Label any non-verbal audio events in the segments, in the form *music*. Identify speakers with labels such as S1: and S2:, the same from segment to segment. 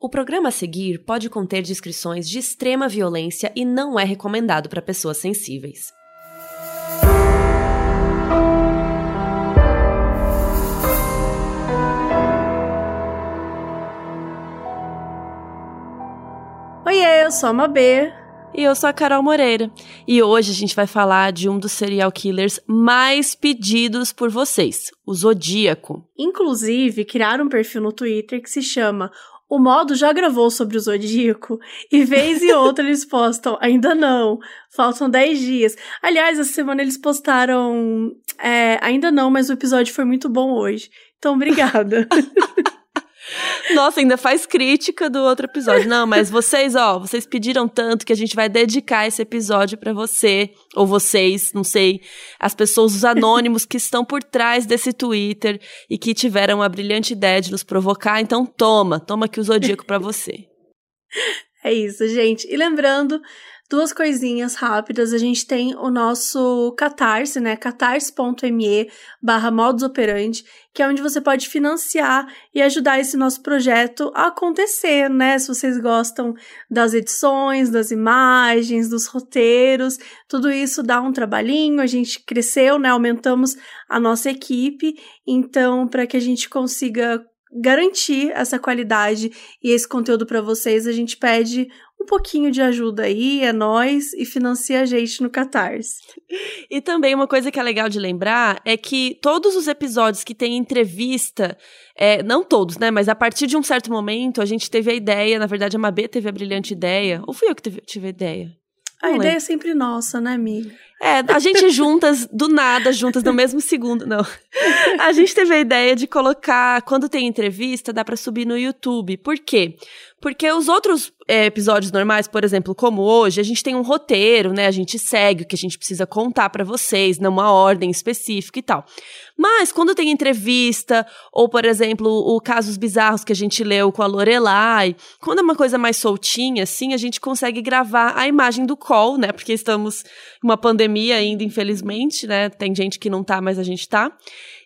S1: O programa a seguir pode conter descrições de extrema violência e não é recomendado para pessoas sensíveis.
S2: Oiê, eu sou a Mabê.
S1: E eu sou a Carol Moreira. E hoje a gente vai falar de um dos serial killers mais pedidos por vocês, o Zodíaco.
S2: Inclusive, criaram um perfil no Twitter que se chama o modo já gravou sobre o Zodíaco e vez e outra eles postam, ainda não, faltam 10 dias. Aliás, essa semana eles postaram, é, ainda não, mas o episódio foi muito bom hoje. Então, obrigada. *laughs*
S1: Nossa, ainda faz crítica do outro episódio. Não, mas vocês, ó, vocês pediram tanto que a gente vai dedicar esse episódio para você, ou vocês, não sei, as pessoas, os anônimos que estão por trás desse Twitter e que tiveram a brilhante ideia de nos provocar. Então, toma, toma aqui o Zodíaco para você. *laughs*
S2: É isso, gente. E lembrando duas coisinhas rápidas. A gente tem o nosso Catarse, né? catarse.me barra modus operandi, que é onde você pode financiar e ajudar esse nosso projeto a acontecer, né? Se vocês gostam das edições, das imagens, dos roteiros, tudo isso dá um trabalhinho. A gente cresceu, né? Aumentamos a nossa equipe. Então, para que a gente consiga garantir essa qualidade e esse conteúdo para vocês, a gente pede um pouquinho de ajuda aí, é nós e financia a gente no Catarse.
S1: E também uma coisa que é legal de lembrar é que todos os episódios que tem entrevista, é, não todos, né? Mas a partir de um certo momento a gente teve a ideia, na verdade a Mabê teve a brilhante ideia, ou fui eu que teve, tive a ideia?
S2: A ideia é sempre nossa, né, amiga?
S1: É, a gente juntas, do nada, juntas no mesmo segundo, não. A gente teve a ideia de colocar, quando tem entrevista, dá para subir no YouTube. Por quê? Porque os outros é, episódios normais, por exemplo, como hoje, a gente tem um roteiro, né? A gente segue o que a gente precisa contar para vocês, numa ordem específica e tal. Mas quando tem entrevista, ou, por exemplo, o casos bizarros que a gente leu com a Lorelai, quando é uma coisa mais soltinha, assim, a gente consegue gravar a imagem do call, né? Porque estamos em uma pandemia ainda, infelizmente, né? Tem gente que não tá, mas a gente tá.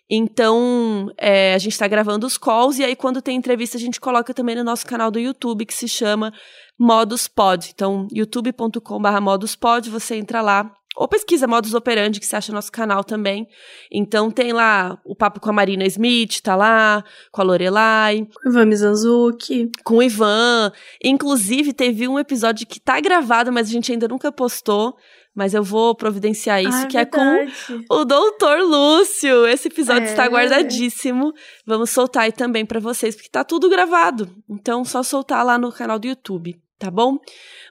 S1: Então, é, a gente está gravando os calls e aí quando tem entrevista a gente coloca também no nosso canal do YouTube que se chama Modus Pod. Então, youtube.com.br moduspod, você entra lá ou pesquisa Modus Operandi, que você acha no nosso canal também. Então tem lá o papo com a Marina Smith, tá lá, com a Lorelai.
S2: Com o Ivan Mizanzuki.
S1: Com o Ivan. Inclusive, teve um episódio que tá gravado, mas a gente ainda nunca postou, mas eu vou providenciar isso,
S2: ah,
S1: que é com o Doutor Lúcio. Esse episódio é. está guardadíssimo. Vamos soltar aí também para vocês, porque tá tudo gravado. Então, só soltar lá no canal do YouTube, tá bom?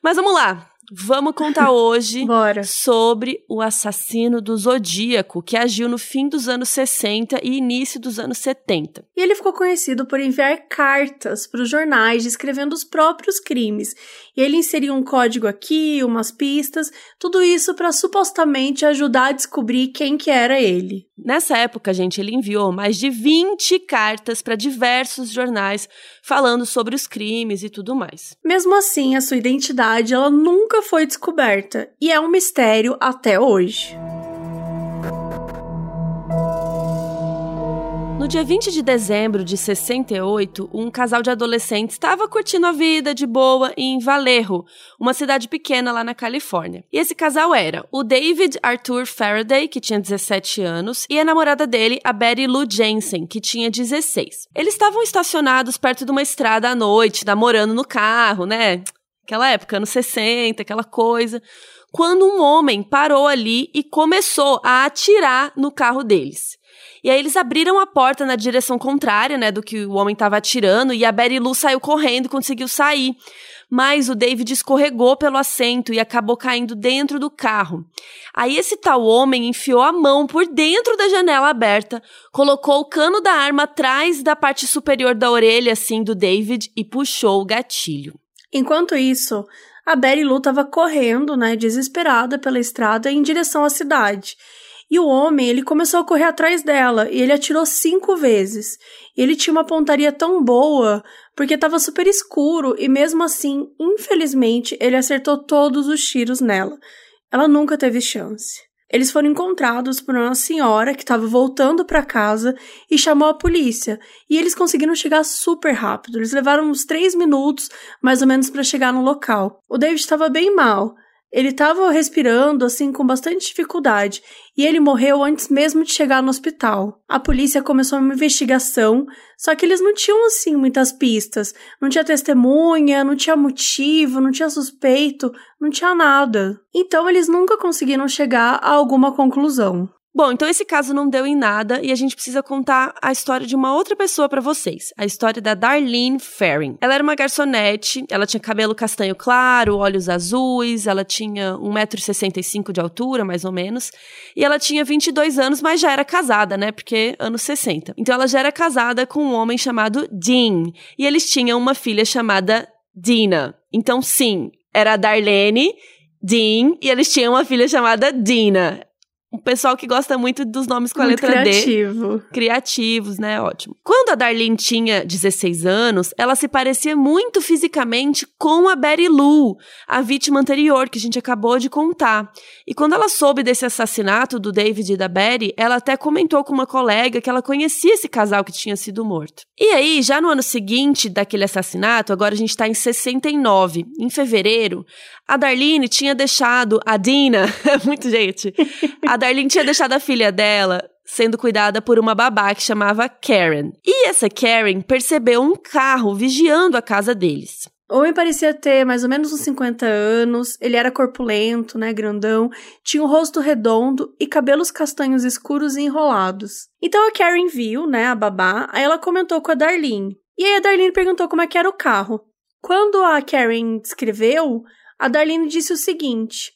S1: Mas vamos lá. Vamos contar *laughs* hoje sobre o assassino do Zodíaco, que agiu no fim dos anos 60 e início dos anos 70.
S2: E ele ficou conhecido por enviar cartas para os jornais descrevendo os próprios crimes. E ele inseria um código aqui, umas pistas, tudo isso para supostamente ajudar a descobrir quem que era ele.
S1: Nessa época, gente, ele enviou mais de 20 cartas para diversos jornais falando sobre os crimes e tudo mais.
S2: Mesmo assim, a sua identidade ela nunca foi descoberta e é um mistério até hoje.
S1: No dia 20 de dezembro de 68, um casal de adolescentes estava curtindo a vida de boa em Vallejo, uma cidade pequena lá na Califórnia. E esse casal era o David Arthur Faraday, que tinha 17 anos, e a namorada dele, a Betty Lou Jensen, que tinha 16. Eles estavam estacionados perto de uma estrada à noite, namorando no carro, né? Aquela época, anos 60, aquela coisa quando um homem parou ali e começou a atirar no carro deles. E aí eles abriram a porta na direção contrária, né, do que o homem estava atirando, e a Betty Lou saiu correndo e conseguiu sair. Mas o David escorregou pelo assento e acabou caindo dentro do carro. Aí esse tal homem enfiou a mão por dentro da janela aberta, colocou o cano da arma atrás da parte superior da orelha, assim, do David e puxou o gatilho.
S2: Enquanto isso, a Betty Lou estava correndo, né, desesperada pela estrada em direção à cidade. E o homem, ele começou a correr atrás dela e ele atirou cinco vezes. Ele tinha uma pontaria tão boa porque estava super escuro e mesmo assim, infelizmente, ele acertou todos os tiros nela. Ela nunca teve chance. Eles foram encontrados por uma senhora que estava voltando para casa e chamou a polícia. E eles conseguiram chegar super rápido. Eles levaram uns três minutos, mais ou menos, para chegar no local. O David estava bem mal. Ele estava respirando assim com bastante dificuldade e ele morreu antes mesmo de chegar no hospital. A polícia começou uma investigação, só que eles não tinham assim muitas pistas. Não tinha testemunha, não tinha motivo, não tinha suspeito, não tinha nada. Então eles nunca conseguiram chegar a alguma conclusão.
S1: Bom, então esse caso não deu em nada e a gente precisa contar a história de uma outra pessoa para vocês. A história da Darlene Ferring. Ela era uma garçonete, ela tinha cabelo castanho claro, olhos azuis, ela tinha 1,65m de altura, mais ou menos, e ela tinha 22 anos, mas já era casada, né? Porque anos 60. Então ela já era casada com um homem chamado Dean, e eles tinham uma filha chamada Dina. Então sim, era a Darlene, Dean, e eles tinham uma filha chamada Dina um pessoal que gosta muito dos nomes com a
S2: muito
S1: letra
S2: criativo.
S1: D. Criativos, né? Ótimo. Quando a Darlene tinha 16 anos, ela se parecia muito fisicamente com a Betty Lou, a vítima anterior que a gente acabou de contar. E quando ela soube desse assassinato do David e da Betty, ela até comentou com uma colega que ela conhecia esse casal que tinha sido morto. E aí, já no ano seguinte daquele assassinato, agora a gente tá em 69, em fevereiro, a Darlene tinha deixado a Dina, *laughs* muito gente, a Darlene tinha deixado a filha dela sendo cuidada por uma babá que chamava Karen. E essa Karen percebeu um carro vigiando a casa deles.
S2: O homem parecia ter mais ou menos uns 50 anos, ele era corpulento, né, grandão, tinha um rosto redondo e cabelos castanhos escuros e enrolados. Então a Karen viu, né, a babá, aí ela comentou com a Darlene. E aí a Darlene perguntou como é que era o carro. Quando a Karen descreveu, a Darlene disse o seguinte: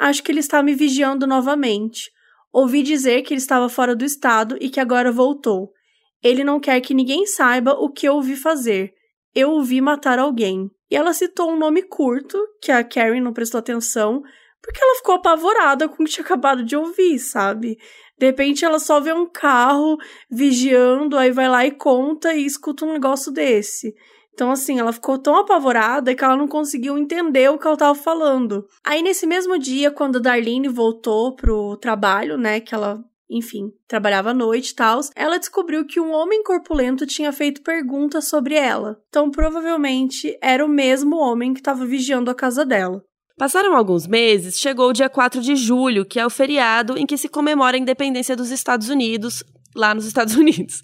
S2: Acho que ele está me vigiando novamente. Ouvi dizer que ele estava fora do estado e que agora voltou. Ele não quer que ninguém saiba o que eu ouvi fazer. Eu ouvi matar alguém. E ela citou um nome curto, que a Karen não prestou atenção, porque ela ficou apavorada com o que tinha acabado de ouvir, sabe? De repente ela só vê um carro vigiando, aí vai lá e conta e escuta um negócio desse. Então, assim, ela ficou tão apavorada que ela não conseguiu entender o que ela tava falando. Aí, nesse mesmo dia, quando a Darlene voltou pro trabalho, né, que ela enfim, trabalhava à noite e tal, ela descobriu que um homem corpulento tinha feito perguntas sobre ela. Então, provavelmente, era o mesmo homem que estava vigiando a casa dela.
S1: Passaram alguns meses, chegou o dia 4 de julho, que é o feriado em que se comemora a independência dos Estados Unidos, lá nos Estados *laughs* Unidos.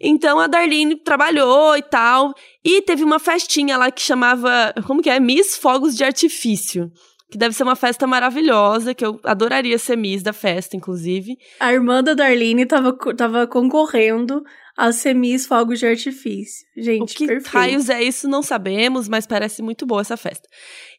S1: Então a Darlene trabalhou e tal, e teve uma festinha lá que chamava, como que é? Miss Fogos de Artifício. Que deve ser uma festa maravilhosa, que eu adoraria ser Miss da festa, inclusive.
S2: A irmã da Darlene tava, tava concorrendo a ser Miss Fogos de Artifício. Gente,
S1: o que
S2: perfeito.
S1: raios é isso, não sabemos, mas parece muito boa essa festa.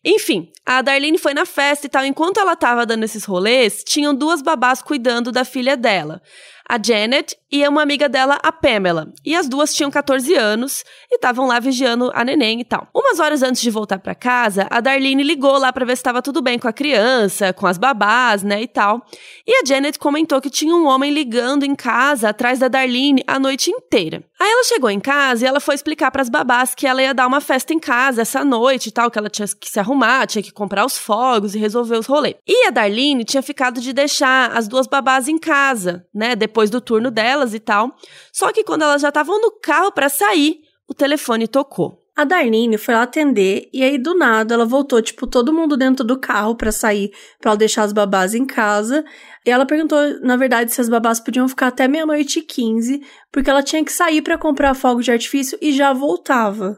S1: Enfim, a Darlene foi na festa e tal. Enquanto ela tava dando esses rolês, tinham duas babás cuidando da filha dela a Janet e uma amiga dela, a Pamela. E as duas tinham 14 anos e estavam lá vigiando a neném e tal. Umas horas antes de voltar para casa, a Darlene ligou lá para ver se estava tudo bem com a criança, com as babás, né, e tal. E a Janet comentou que tinha um homem ligando em casa atrás da Darlene a noite inteira. Aí ela chegou em casa e ela foi explicar para as babás que ela ia dar uma festa em casa essa noite e tal, que ela tinha que se arrumar, tinha que comprar os fogos e resolver os rolês. E a Darlene tinha ficado de deixar as duas babás em casa, né, depois do turno delas e tal. Só que quando elas já estavam no carro para sair, o telefone tocou.
S2: A Darlene foi lá atender e aí do nada ela voltou, tipo, todo mundo dentro do carro para sair, para deixar as babás em casa. E ela perguntou, na verdade, se as babás podiam ficar até meia-noite e quinze, porque ela tinha que sair para comprar fogo de artifício e já voltava.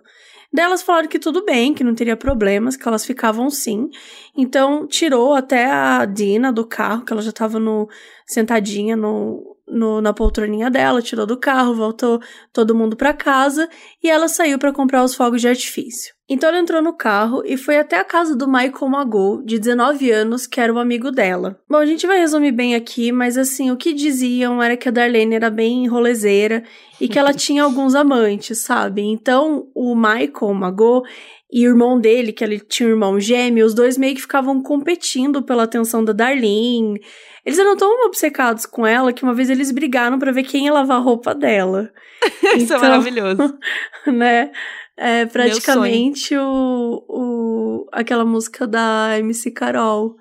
S2: Daí elas falaram que tudo bem, que não teria problemas, que elas ficavam sim. Então tirou até a Dina do carro, que ela já tava no, sentadinha no, no, na poltroninha dela, tirou do carro, voltou todo mundo para casa e ela saiu para comprar os fogos de artifício. Então ela entrou no carro e foi até a casa do Michael Magou, de 19 anos, que era o amigo dela. Bom, a gente vai resumir bem aqui, mas assim, o que diziam era que a Darlene era bem rolezeira e que ela tinha alguns amantes, sabe? Então o Michael Magou e o irmão dele, que ele tinha um irmão gêmeo, os dois meio que ficavam competindo pela atenção da Darlene. Eles eram tão obcecados com ela que uma vez eles brigaram para ver quem ia lavar a roupa dela. *laughs*
S1: Isso é então, é maravilhoso. *laughs*
S2: né? É praticamente o, o, aquela música da MC Carol.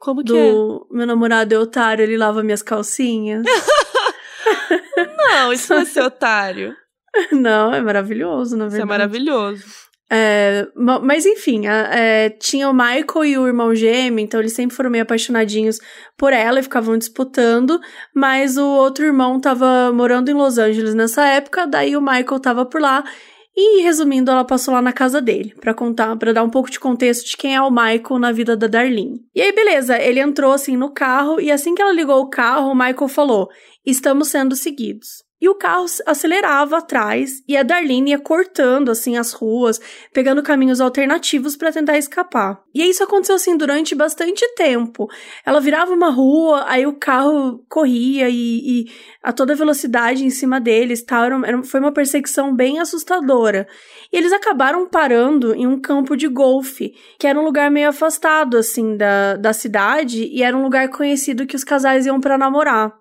S1: Como que
S2: do é? meu namorado é otário, ele lava minhas calcinhas. *laughs*
S1: não, isso não é ser otário.
S2: Não, é maravilhoso, na verdade. Isso
S1: é maravilhoso.
S2: É, mas enfim, é, tinha o Michael e o irmão gêmeo, então eles sempre foram meio apaixonadinhos por ela e ficavam disputando, mas o outro irmão tava morando em Los Angeles nessa época, daí o Michael tava por lá e resumindo, ela passou lá na casa dele para contar, para dar um pouco de contexto de quem é o Michael na vida da Darlene. E aí beleza, ele entrou assim no carro e assim que ela ligou o carro, o Michael falou: "Estamos sendo seguidos". E o carro acelerava atrás e a Darlene ia cortando assim as ruas, pegando caminhos alternativos para tentar escapar. E isso aconteceu assim durante bastante tempo. Ela virava uma rua, aí o carro corria e, e a toda velocidade em cima deles, tal. Era, foi uma perseguição bem assustadora. E eles acabaram parando em um campo de golfe, que era um lugar meio afastado assim da, da cidade e era um lugar conhecido que os casais iam para namorar.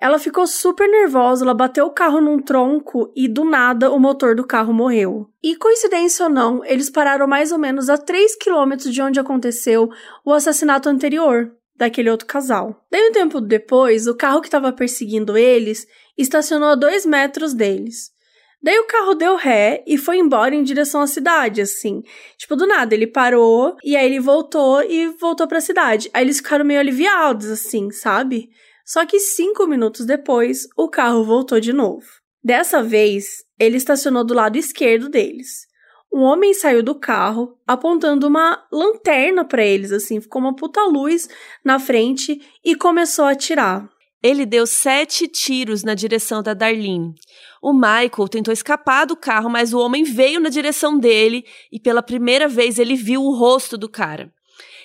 S2: Ela ficou super nervosa, ela bateu o carro num tronco e do nada o motor do carro morreu. E coincidência ou não, eles pararam mais ou menos a 3 quilômetros de onde aconteceu o assassinato anterior daquele outro casal. Daí um tempo depois, o carro que estava perseguindo eles estacionou a 2 metros deles. Daí o carro deu ré e foi embora em direção à cidade, assim. Tipo, do nada, ele parou e aí ele voltou e voltou para a cidade. Aí eles ficaram meio aliviados, assim, sabe? Só que cinco minutos depois, o carro voltou de novo. Dessa vez, ele estacionou do lado esquerdo deles. Um homem saiu do carro apontando uma lanterna para eles, assim, ficou uma puta luz na frente e começou a atirar.
S1: Ele deu sete tiros na direção da Darlene. O Michael tentou escapar do carro, mas o homem veio na direção dele e pela primeira vez ele viu o rosto do cara.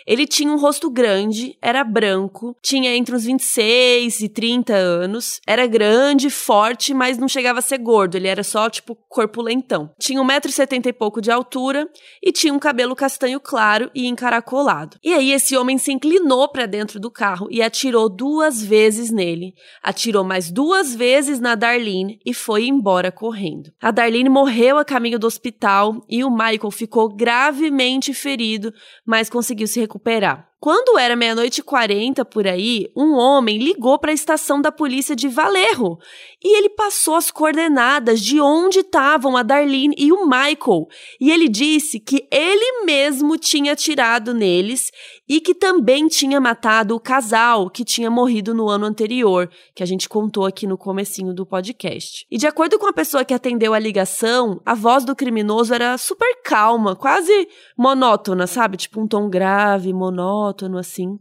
S1: Ele tinha um rosto grande, era branco, tinha entre uns 26 e 30 anos, era grande, forte, mas não chegava a ser gordo, ele era só, tipo, corpulentão. Tinha 1,70m e pouco de altura e tinha um cabelo castanho claro e encaracolado. E aí esse homem se inclinou para dentro do carro e atirou duas vezes nele. Atirou mais duas vezes na Darlene e foi embora correndo. A Darlene morreu a caminho do hospital e o Michael ficou gravemente ferido, mas conseguiu se recuperar recuperar. Quando era meia-noite e quarenta por aí, um homem ligou para a estação da polícia de Valerro e ele passou as coordenadas de onde estavam a Darlene e o Michael. E ele disse que ele mesmo tinha atirado neles e que também tinha matado o casal que tinha morrido no ano anterior, que a gente contou aqui no comecinho do podcast. E de acordo com a pessoa que atendeu a ligação, a voz do criminoso era super calma, quase monótona, sabe? Tipo um tom grave, monótono assim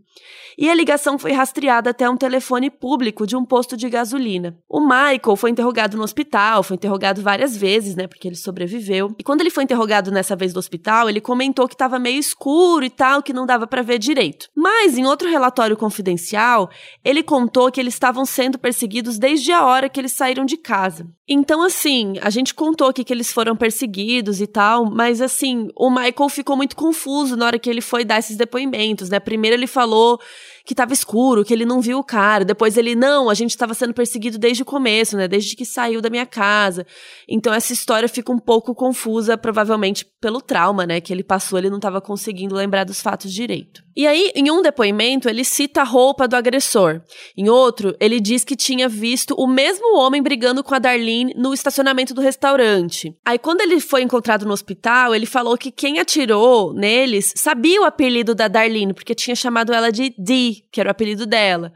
S1: e a ligação foi rastreada até um telefone público de um posto de gasolina. O Michael foi interrogado no hospital, foi interrogado várias vezes, né, porque ele sobreviveu. E quando ele foi interrogado nessa vez do hospital, ele comentou que estava meio escuro e tal, que não dava para ver direito. Mas em outro relatório confidencial, ele contou que eles estavam sendo perseguidos desde a hora que eles saíram de casa. Então, assim, a gente contou aqui que eles foram perseguidos e tal, mas assim, o Michael ficou muito confuso na hora que ele foi dar esses depoimentos, né? Primeiro ele falou que tava escuro, que ele não viu o cara. Depois ele, não, a gente tava sendo perseguido desde o começo, né? Desde que saiu da minha casa. Então essa história fica um pouco confusa, provavelmente pelo trauma, né? Que ele passou, ele não tava conseguindo lembrar dos fatos direito. E aí, em um depoimento, ele cita a roupa do agressor. Em outro, ele diz que tinha visto o mesmo homem brigando com a Darlene no estacionamento do restaurante. Aí, quando ele foi encontrado no hospital, ele falou que quem atirou neles sabia o apelido da Darlene, porque tinha chamado ela de Dee, que era o apelido dela.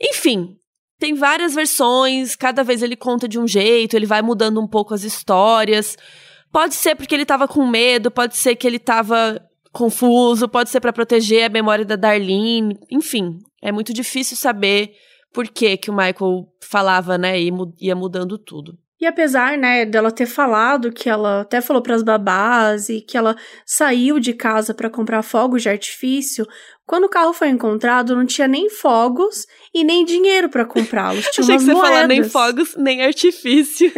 S1: Enfim, tem várias versões, cada vez ele conta de um jeito, ele vai mudando um pouco as histórias. Pode ser porque ele tava com medo, pode ser que ele tava confuso, pode ser para proteger a memória da Darlene, enfim, é muito difícil saber por que que o Michael falava, né, e ia mudando tudo.
S2: E apesar, né, dela ter falado que ela até falou para as babás e que ela saiu de casa para comprar fogos de artifício, quando o carro foi encontrado não tinha nem fogos e nem dinheiro para comprá-los. *laughs* Tinha
S1: Achei
S2: umas
S1: que você
S2: moedas.
S1: falar nem fogos, nem artifício.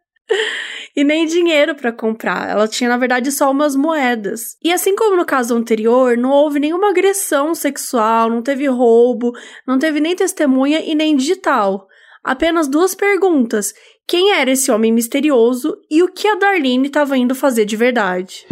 S1: *laughs*
S2: e nem dinheiro para comprar. Ela tinha, na verdade, só umas moedas. E assim como no caso anterior, não houve nenhuma agressão sexual, não teve roubo, não teve nem testemunha e nem digital. Apenas duas perguntas: quem era esse homem misterioso e o que a Darlene estava indo fazer de verdade?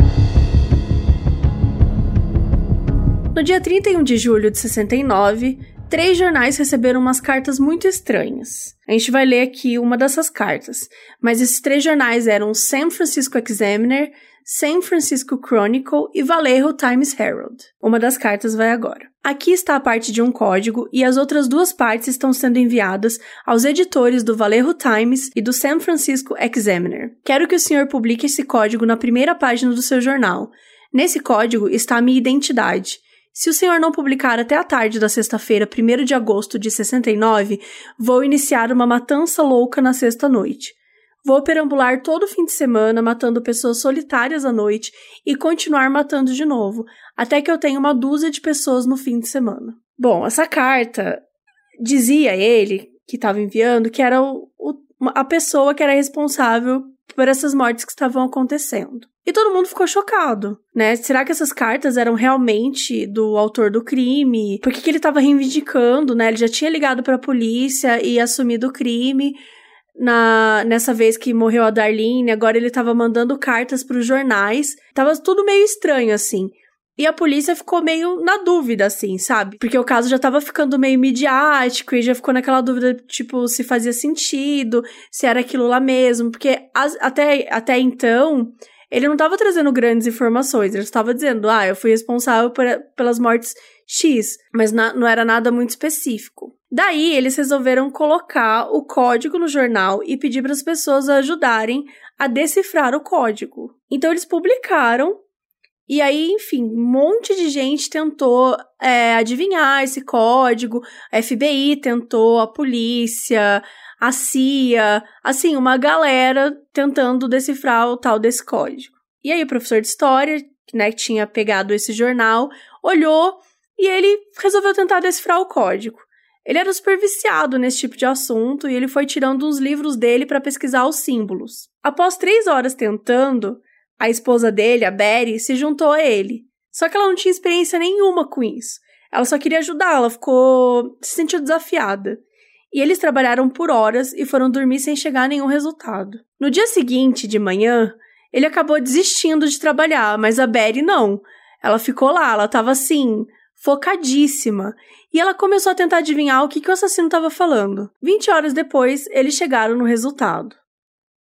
S2: No dia 31 de julho de 69, três jornais receberam umas cartas muito estranhas. A gente vai ler aqui uma dessas cartas, mas esses três jornais eram o San Francisco Examiner, San Francisco Chronicle e Vallejo Times Herald. Uma das cartas vai agora. Aqui está a parte de um código e as outras duas partes estão sendo enviadas aos editores do Vallejo Times e do San Francisco Examiner. Quero que o senhor publique esse código na primeira página do seu jornal. Nesse código está a minha identidade. Se o senhor não publicar até a tarde da sexta-feira, 1 de agosto de 69, vou iniciar uma matança louca na sexta-noite. Vou perambular todo fim de semana matando pessoas solitárias à noite e continuar matando de novo, até que eu tenha uma dúzia de pessoas no fim de semana. Bom, essa carta dizia ele, que estava enviando, que era o, o, a pessoa que era responsável por essas mortes que estavam acontecendo. E todo mundo ficou chocado, né? Será que essas cartas eram realmente do autor do crime? Por que, que ele estava reivindicando, né? Ele já tinha ligado para a polícia e assumido o crime na nessa vez que morreu a Darlene, agora ele tava mandando cartas para os jornais. Tava tudo meio estranho assim. E a polícia ficou meio na dúvida, assim, sabe? Porque o caso já tava ficando meio midiático e já ficou naquela dúvida, tipo, se fazia sentido, se era aquilo lá mesmo. Porque as, até, até então, ele não tava trazendo grandes informações. Ele estava dizendo, ah, eu fui responsável por, pelas mortes X, mas na, não era nada muito específico. Daí, eles resolveram colocar o código no jornal e pedir para as pessoas ajudarem a decifrar o código. Então, eles publicaram. E aí, enfim, um monte de gente tentou é, adivinhar esse código. A FBI tentou, a polícia, a CIA, assim, uma galera tentando decifrar o tal desse código. E aí, o professor de história, né, que tinha pegado esse jornal, olhou e ele resolveu tentar decifrar o código. Ele era super viciado nesse tipo de assunto e ele foi tirando uns livros dele para pesquisar os símbolos. Após três horas tentando, a esposa dele, a Betty, se juntou a ele. Só que ela não tinha experiência nenhuma com isso. Ela só queria ajudar, ela ficou. se sentiu desafiada. E eles trabalharam por horas e foram dormir sem chegar a nenhum resultado. No dia seguinte, de manhã, ele acabou desistindo de trabalhar, mas a Betty não. Ela ficou lá, ela tava assim, focadíssima, e ela começou a tentar adivinhar o que, que o assassino estava falando. 20 horas depois, eles chegaram no resultado.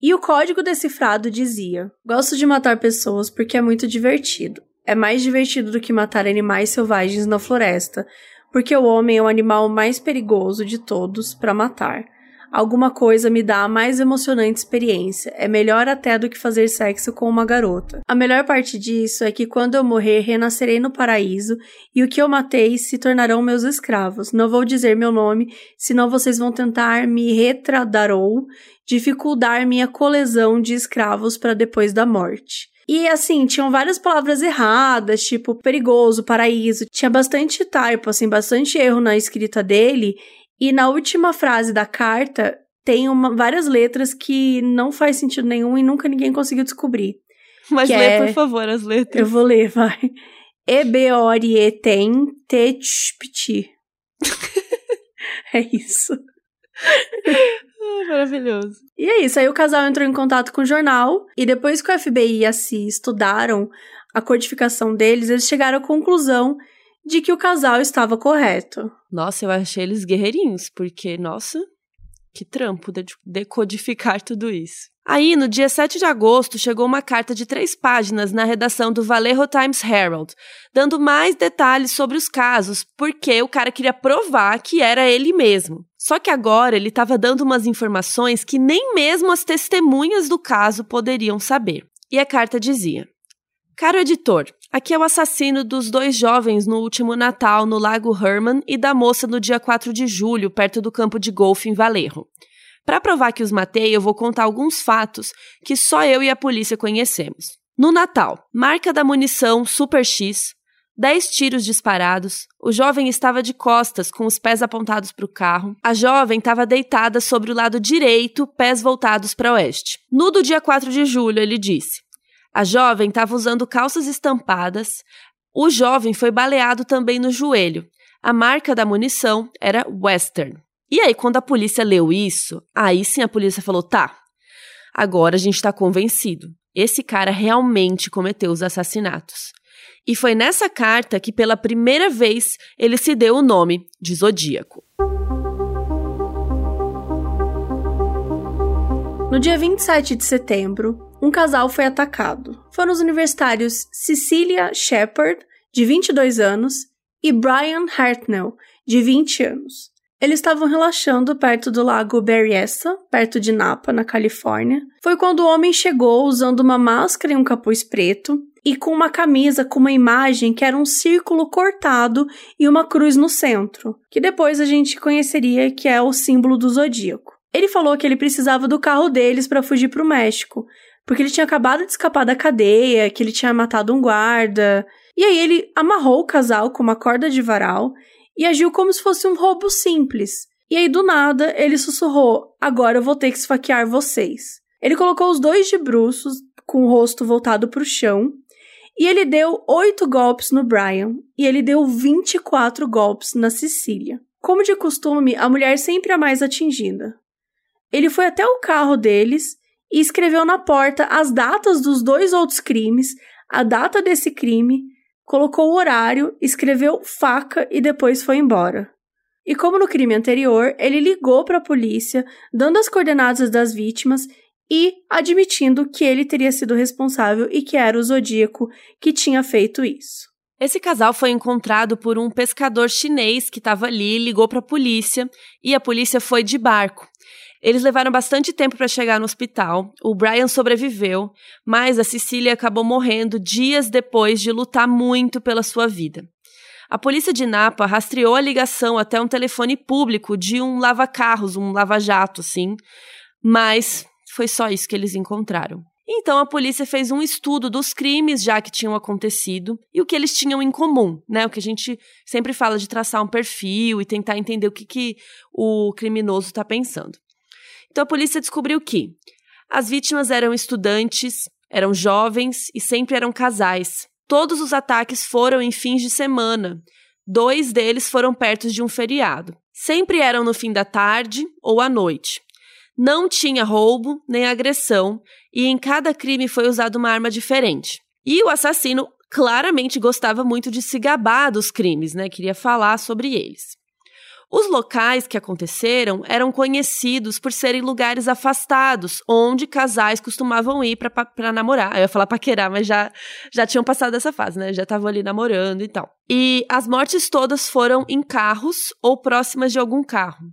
S2: E o código decifrado dizia: Gosto de matar pessoas porque é muito divertido. É mais divertido do que matar animais selvagens na floresta, porque o homem é o animal mais perigoso de todos para matar alguma coisa me dá a mais emocionante experiência. É melhor até do que fazer sexo com uma garota. A melhor parte disso é que quando eu morrer, renascerei no paraíso e o que eu matei se tornarão meus escravos. Não vou dizer meu nome, senão vocês vão tentar me retradar ou dificultar minha coleção de escravos para depois da morte. E assim, tinham várias palavras erradas, tipo perigoso, paraíso. Tinha bastante typo, assim, bastante erro na escrita dele. E na última frase da carta tem uma, várias letras que não faz sentido nenhum e nunca ninguém conseguiu descobrir.
S1: Mas lê, é... por favor, as letras.
S2: Eu vou ler, vai. E-B-O-R-E-T-E-M T-P-T. *laughs* É isso.
S1: Maravilhoso.
S2: E é isso. Aí o casal entrou em contato com o jornal e depois que o FBI e a CIA estudaram a codificação deles, eles chegaram à conclusão de que o casal estava correto.
S1: Nossa, eu achei eles guerreirinhos, porque, nossa, que trampo de decodificar tudo isso. Aí, no dia 7 de agosto, chegou uma carta de três páginas na redação do Vallejo Times Herald, dando mais detalhes sobre os casos, porque o cara queria provar que era ele mesmo. Só que agora ele estava dando umas informações que nem mesmo as testemunhas do caso poderiam saber. E a carta dizia: Caro editor, aqui é o assassino dos dois jovens no último Natal no Lago Herman e da moça no dia 4 de julho, perto do campo de golfe em Valerro. Para provar que os matei, eu vou contar alguns fatos que só eu e a polícia conhecemos. No Natal, marca da munição Super X, 10 tiros disparados, o jovem estava de costas, com os pés apontados para o carro. A jovem estava deitada sobre o lado direito, pés voltados para oeste. No do dia 4 de julho, ele disse: a jovem estava usando calças estampadas. O jovem foi baleado também no joelho. A marca da munição era Western. E aí, quando a polícia leu isso, aí sim a polícia falou: tá, agora a gente está convencido. Esse cara realmente cometeu os assassinatos. E foi nessa carta que, pela primeira vez, ele se deu o nome de Zodíaco.
S2: No dia 27 de setembro, um casal foi atacado. Foram os universitários Cecilia Shepard, de 22 anos, e Brian Hartnell, de 20 anos. Eles estavam relaxando perto do lago Berryessa, perto de Napa, na Califórnia. Foi quando o homem chegou usando uma máscara e um capuz preto e com uma camisa com uma imagem que era um círculo cortado e uma cruz no centro, que depois a gente conheceria que é o símbolo do zodíaco. Ele falou que ele precisava do carro deles para fugir para o México, porque ele tinha acabado de escapar da cadeia, que ele tinha matado um guarda. E aí ele amarrou o casal com uma corda de varal e agiu como se fosse um roubo simples. E aí, do nada, ele sussurrou: Agora eu vou ter que esfaquear vocês. Ele colocou os dois de bruços, com o rosto voltado para o chão, e ele deu oito golpes no Brian, e ele deu 24 golpes na Cecília. Como de costume, a mulher sempre a mais atingida. Ele foi até o carro deles e escreveu na porta as datas dos dois outros crimes, a data desse crime colocou o horário, escreveu faca e depois foi embora. E como no crime anterior, ele ligou para a polícia, dando as coordenadas das vítimas e admitindo que ele teria sido responsável e que era o Zodíaco que tinha feito isso.
S1: Esse casal foi encontrado por um pescador chinês que estava ali, ligou para a polícia e a polícia foi de barco. Eles levaram bastante tempo para chegar no hospital. O Brian sobreviveu, mas a Cecília acabou morrendo dias depois de lutar muito pela sua vida. A polícia de Napa rastreou a ligação até um telefone público de um lava-carros, um lava-jato, sim, mas foi só isso que eles encontraram. Então a polícia fez um estudo dos crimes já que tinham acontecido e o que eles tinham em comum, né? O que a gente sempre fala de traçar um perfil e tentar entender o que, que o criminoso está pensando. Então a polícia descobriu que as vítimas eram estudantes, eram jovens e sempre eram casais. Todos os ataques foram em fins de semana. Dois deles foram perto de um feriado. Sempre eram no fim da tarde ou à noite. Não tinha roubo nem agressão, e em cada crime foi usada uma arma diferente. E o assassino claramente gostava muito de se gabar dos crimes, né? Queria falar sobre eles. Os locais que aconteceram eram conhecidos por serem lugares afastados, onde casais costumavam ir para namorar. Eu ia falar paquerar, mas já, já tinham passado essa fase, né? Já estavam ali namorando e tal. E as mortes todas foram em carros ou próximas de algum carro.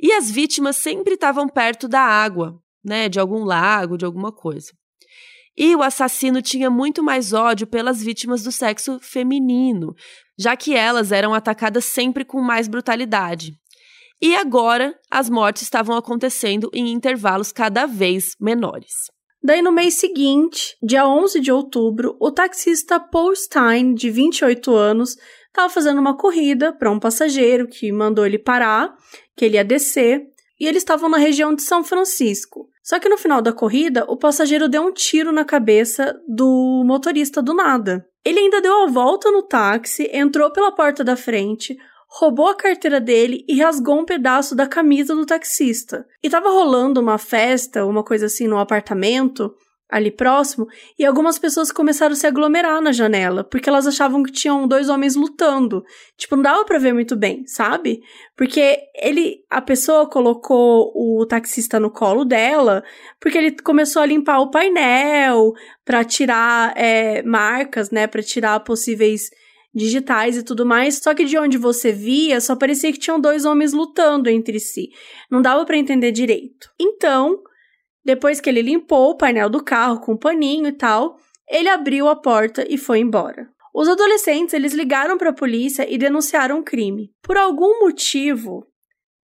S1: E as vítimas sempre estavam perto da água, né? De algum lago, de alguma coisa. E o assassino tinha muito mais ódio pelas vítimas do sexo feminino, já que elas eram atacadas sempre com mais brutalidade. E agora as mortes estavam acontecendo em intervalos cada vez menores.
S2: Daí, no mês seguinte, dia 11 de outubro, o taxista Paul Stein, de 28 anos, estava fazendo uma corrida para um passageiro que mandou ele parar, que ele ia descer, e eles estavam na região de São Francisco. Só que no final da corrida, o passageiro deu um tiro na cabeça do motorista do nada. Ele ainda deu a volta no táxi, entrou pela porta da frente, roubou a carteira dele e rasgou um pedaço da camisa do taxista. E tava rolando uma festa, uma coisa assim, no apartamento, ali próximo, e algumas pessoas começaram a se aglomerar na janela, porque elas achavam que tinham dois homens lutando. Tipo, não dava para ver muito bem, sabe? Porque ele, a pessoa colocou o taxista no colo dela, porque ele começou a limpar o painel para tirar é, marcas, né, para tirar possíveis digitais e tudo mais, só que de onde você via, só parecia que tinham dois homens lutando entre si. Não dava para entender direito. Então, depois que ele limpou o painel do carro com um paninho e tal, ele abriu a porta e foi embora. Os adolescentes eles ligaram para a polícia e denunciaram o crime. Por algum motivo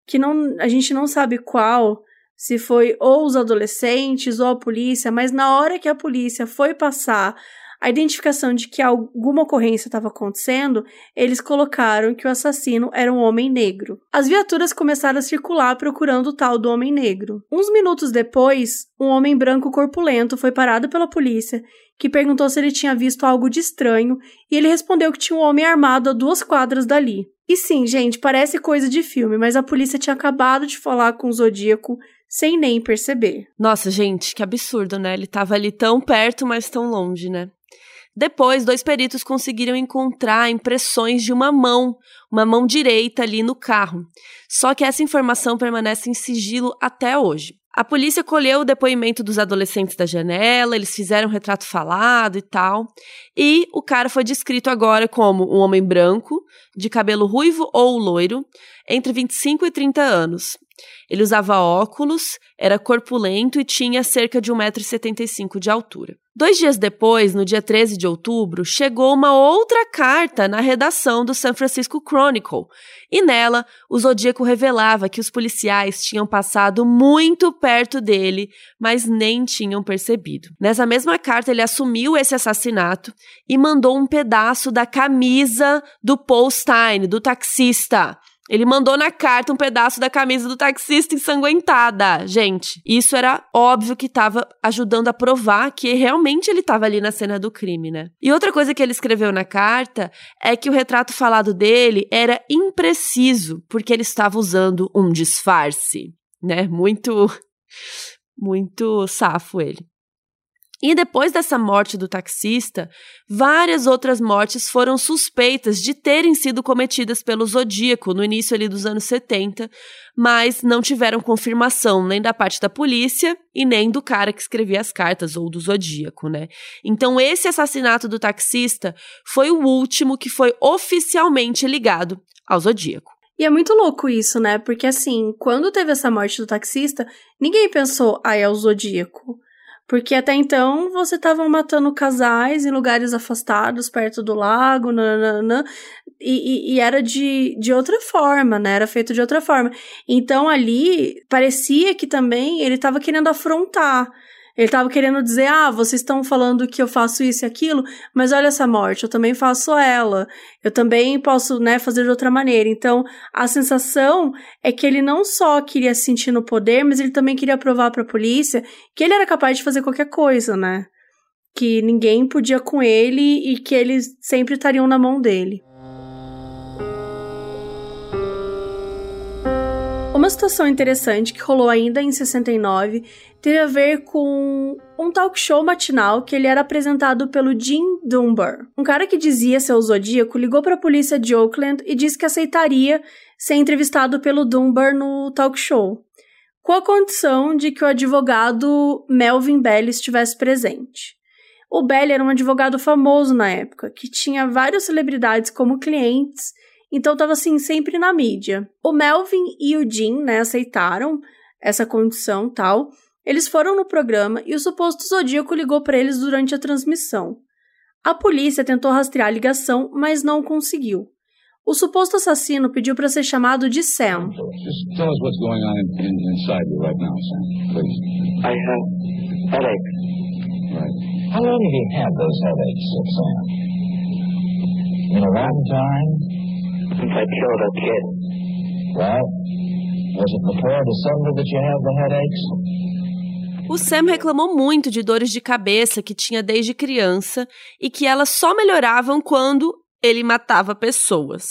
S2: que não, a gente não sabe qual, se foi ou os adolescentes ou a polícia, mas na hora que a polícia foi passar a identificação de que alguma ocorrência estava acontecendo, eles colocaram que o assassino era um homem negro. As viaturas começaram a circular procurando o tal do homem negro. Uns minutos depois, um homem branco corpulento foi parado pela polícia, que perguntou se ele tinha visto algo de estranho, e ele respondeu que tinha um homem armado a duas quadras dali. E sim, gente, parece coisa de filme, mas a polícia tinha acabado de falar com o Zodíaco sem nem perceber.
S1: Nossa, gente, que absurdo, né? Ele tava ali tão perto, mas tão longe, né? Depois, dois peritos conseguiram encontrar impressões de uma mão, uma mão direita ali no carro. Só que essa informação permanece em sigilo até hoje. A polícia colheu o depoimento dos adolescentes da janela, eles fizeram um retrato falado e tal. E o cara foi descrito agora como um homem branco, de cabelo ruivo ou loiro, entre 25 e 30 anos. Ele usava óculos, era corpulento e tinha cerca de 1,75m de altura. Dois dias depois, no dia 13 de outubro, chegou uma outra carta na redação do San Francisco Chronicle. E nela, o Zodíaco revelava que os policiais tinham passado muito perto dele, mas nem tinham percebido. Nessa mesma carta, ele assumiu esse assassinato e mandou um pedaço da camisa do Paul Stein, do taxista. Ele mandou na carta um pedaço da camisa do taxista ensanguentada. Gente, isso era óbvio que estava ajudando a provar que realmente ele estava ali na cena do crime, né? E outra coisa que ele escreveu na carta é que o retrato falado dele era impreciso, porque ele estava usando um disfarce, né? Muito *laughs* muito safo ele. E depois dessa morte do taxista, várias outras mortes foram suspeitas de terem sido cometidas pelo Zodíaco no início ali dos anos 70, mas não tiveram confirmação nem da parte da polícia e nem do cara que escrevia as cartas ou do Zodíaco, né? Então esse assassinato do taxista foi o último que foi oficialmente ligado ao Zodíaco.
S2: E é muito louco isso, né? Porque assim, quando teve essa morte do taxista, ninguém pensou, ah, é o Zodíaco. Porque até então você estava matando casais em lugares afastados, perto do lago, nananã, e, e, e, era de, de outra forma, né? Era feito de outra forma. Então ali parecia que também ele estava querendo afrontar. Ele estava querendo dizer: ah, vocês estão falando que eu faço isso e aquilo, mas olha essa morte, eu também faço ela. Eu também posso, né, fazer de outra maneira. Então, a sensação é que ele não só queria sentir no poder, mas ele também queria provar para a polícia que ele era capaz de fazer qualquer coisa, né? Que ninguém podia com ele e que eles sempre estariam na mão dele. Uma situação interessante que rolou ainda em 69 teve a ver com um talk show matinal que ele era apresentado pelo Jim Dunbar. Um cara que dizia ser o Zodíaco ligou para a polícia de Oakland e disse que aceitaria ser entrevistado pelo Dunbar no talk show, com a condição de que o advogado Melvin Bell estivesse presente. O Bell era um advogado famoso na época, que tinha várias celebridades como clientes então tava assim sempre na mídia. O Melvin e o Jim, né, aceitaram essa condição, tal. Eles foram no programa e o suposto Zodíaco ligou para eles durante a transmissão. A polícia tentou rastrear a ligação, mas não conseguiu. O suposto assassino pediu para ser chamado de Sam. Just tell us what's going on in, inside you right now, Sam. Please. I have headaches. Right. How long have you had those headaches, Sam? In a long time? since I killed a kid. Well, was it before December that you had the headaches? O Sam reclamou muito de dores de cabeça que tinha desde criança e que elas só melhoravam quando ele matava pessoas.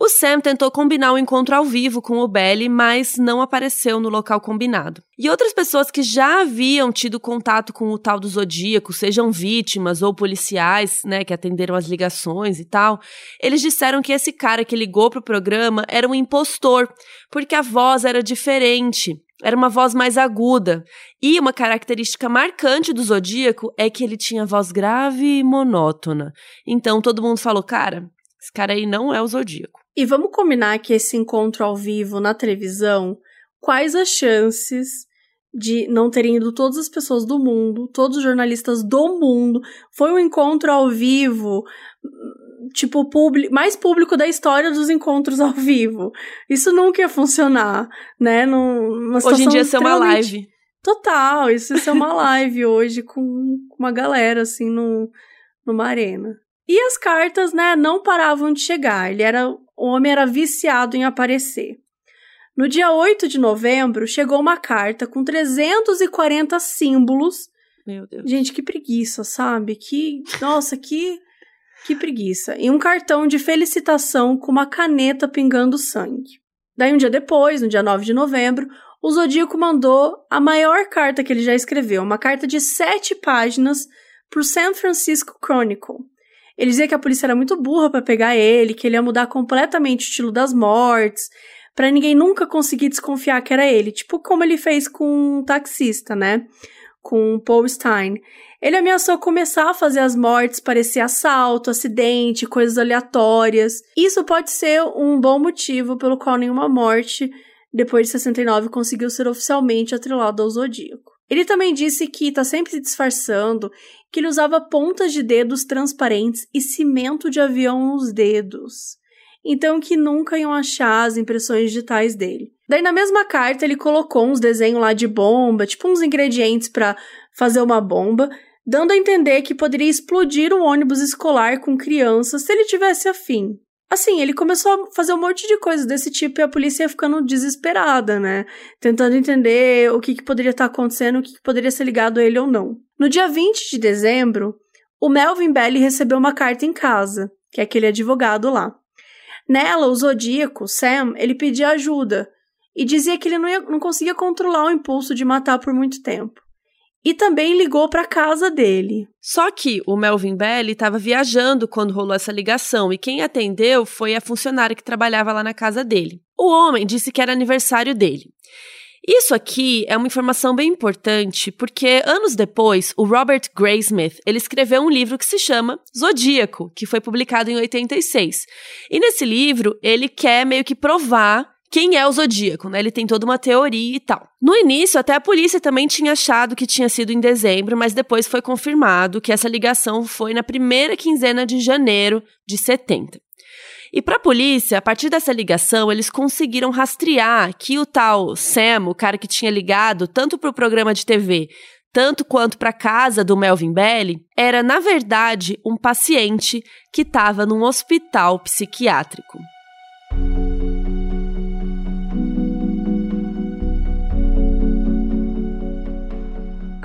S2: O Sam tentou combinar o um encontro ao vivo com o Belly, mas não apareceu no local combinado. E outras pessoas que já haviam tido contato com o tal do Zodíaco, sejam vítimas ou policiais, né, que atenderam as ligações e tal, eles disseram que esse cara que ligou pro programa era um impostor, porque a voz era diferente. Era uma voz mais aguda. E uma característica marcante do Zodíaco é que ele tinha voz grave e monótona. Então todo mundo falou, cara, esse cara aí não é o Zodíaco. E vamos combinar que esse encontro ao vivo na televisão, quais as chances de não terem ido todas as pessoas do mundo, todos os jornalistas do mundo? Foi um encontro ao vivo, tipo, mais público da história dos encontros ao vivo. Isso nunca ia funcionar, né? Numa
S1: hoje em dia ser uma live.
S2: Total, isso ia ser uma live hoje com uma galera, assim, no, numa arena. E as cartas, né, não paravam de chegar. Ele era o homem era viciado em aparecer. No dia 8 de novembro, chegou uma carta com 340 símbolos.
S1: Meu Deus.
S2: Gente, que preguiça, sabe? Que. Nossa, que. Que preguiça. E um cartão de felicitação com uma caneta pingando sangue. Daí, um dia depois, no dia 9 de novembro, o Zodíaco mandou a maior carta que ele já escreveu, uma carta de sete páginas pro San Francisco Chronicle. Ele dizia que a polícia era muito burra para pegar ele, que ele ia mudar completamente o estilo das mortes, para ninguém nunca conseguir desconfiar que era ele, tipo como ele fez com um taxista, né? Com Paul Stein. Ele ameaçou começar a fazer as mortes parecer assalto, acidente, coisas aleatórias. Isso pode ser um bom motivo pelo qual nenhuma morte depois de 69 conseguiu ser oficialmente atrelado ao Zodíaco. Ele também disse que está sempre se disfarçando, que ele usava pontas de dedos transparentes e cimento de avião nos dedos. Então que nunca iam achar as impressões digitais dele. Daí na mesma carta ele colocou uns desenhos lá de bomba, tipo uns ingredientes para fazer uma bomba, dando a entender que poderia explodir um ônibus escolar com crianças se ele tivesse afim. Assim, ele começou a fazer um monte de coisas desse tipo e a polícia ia ficando desesperada, né? Tentando entender o que, que poderia estar acontecendo, o que, que poderia ser ligado a ele ou não. No dia 20 de dezembro, o Melvin Belly recebeu uma carta em casa, que é aquele advogado lá. Nela, o Zodíaco, Sam, ele pedia ajuda e dizia que ele não, ia, não conseguia controlar o impulso de matar por muito tempo e também ligou para casa dele.
S1: Só que o Melvin Belli estava viajando quando rolou essa ligação e quem atendeu foi a funcionária que trabalhava lá na casa dele. O homem disse que era aniversário dele. Isso aqui é uma informação bem importante, porque anos depois, o Robert Graysmith, ele escreveu um livro que se chama Zodíaco, que foi publicado em 86. E nesse livro, ele quer meio que provar quem é o Zodíaco, né? Ele tem toda uma teoria e tal. No início, até a polícia também tinha achado que tinha sido em dezembro, mas depois foi confirmado que essa ligação foi na primeira quinzena de janeiro de 70. E para a polícia, a partir dessa ligação, eles conseguiram rastrear que o tal Sam, o cara que tinha ligado tanto para o programa de TV tanto quanto para a casa do Melvin Belli, era na verdade um paciente que estava num hospital psiquiátrico.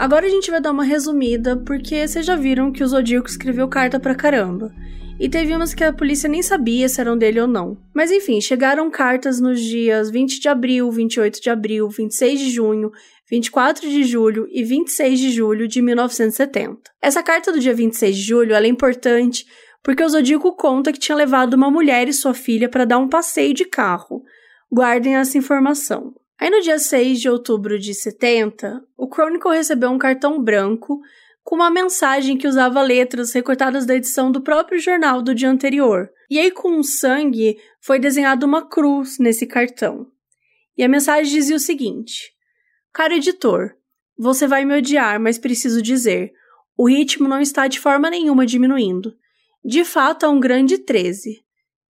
S2: Agora a gente vai dar uma resumida, porque vocês já viram que o Zodíaco escreveu carta pra caramba. E teve umas que a polícia nem sabia se eram dele ou não. Mas enfim, chegaram cartas nos dias 20 de abril, 28 de abril, 26 de junho, 24 de julho e 26 de julho de 1970. Essa carta do dia 26 de julho é importante porque o Zodíaco conta que tinha levado uma mulher e sua filha para dar um passeio de carro. Guardem essa informação. Aí no dia 6 de outubro de 70, o Chronicle recebeu um cartão branco com uma mensagem que usava letras recortadas da edição do próprio jornal do dia anterior. E aí, com sangue, foi desenhada uma cruz nesse cartão. E a mensagem dizia o seguinte: Caro editor, você vai me odiar, mas preciso dizer: o ritmo não está de forma nenhuma diminuindo. De fato, há um grande 13.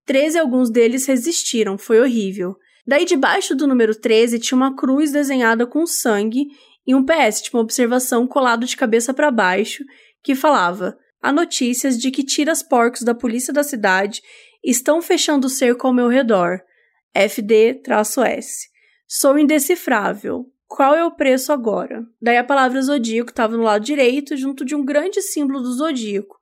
S2: 13 alguns deles resistiram, foi horrível. Daí, debaixo do número 13, tinha uma cruz desenhada com sangue e um PS, tipo uma observação colado de cabeça para baixo, que falava: Há notícias de que tiras porcos da polícia da cidade estão fechando o cerco ao meu redor. FD-S. Sou indecifrável. Qual é o preço agora? Daí a palavra zodíaco estava no lado direito, junto de um grande símbolo do zodíaco.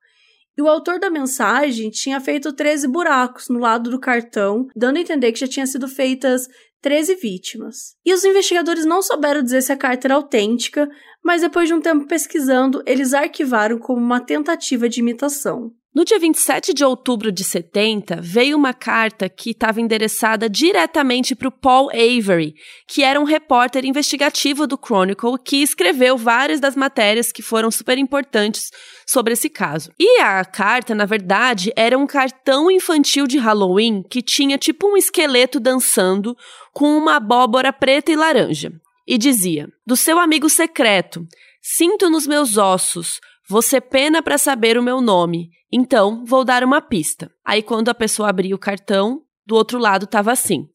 S2: E o autor da mensagem tinha feito 13 buracos no lado do cartão, dando a entender que já tinha sido feitas 13 vítimas. E os investigadores não souberam dizer se a carta era autêntica, mas depois de um tempo pesquisando, eles arquivaram como uma tentativa de imitação.
S1: No dia 27 de outubro de 70, veio uma carta que estava endereçada diretamente para o Paul Avery, que era um repórter investigativo do Chronicle que escreveu várias das matérias que foram super importantes sobre esse caso. E a carta, na verdade, era um cartão infantil de Halloween que tinha tipo um esqueleto dançando com uma abóbora preta e laranja. E dizia: Do seu amigo secreto, sinto nos meus ossos você pena para saber o meu nome, então vou dar uma pista. Aí, quando a pessoa abria o cartão, do outro lado estava assim: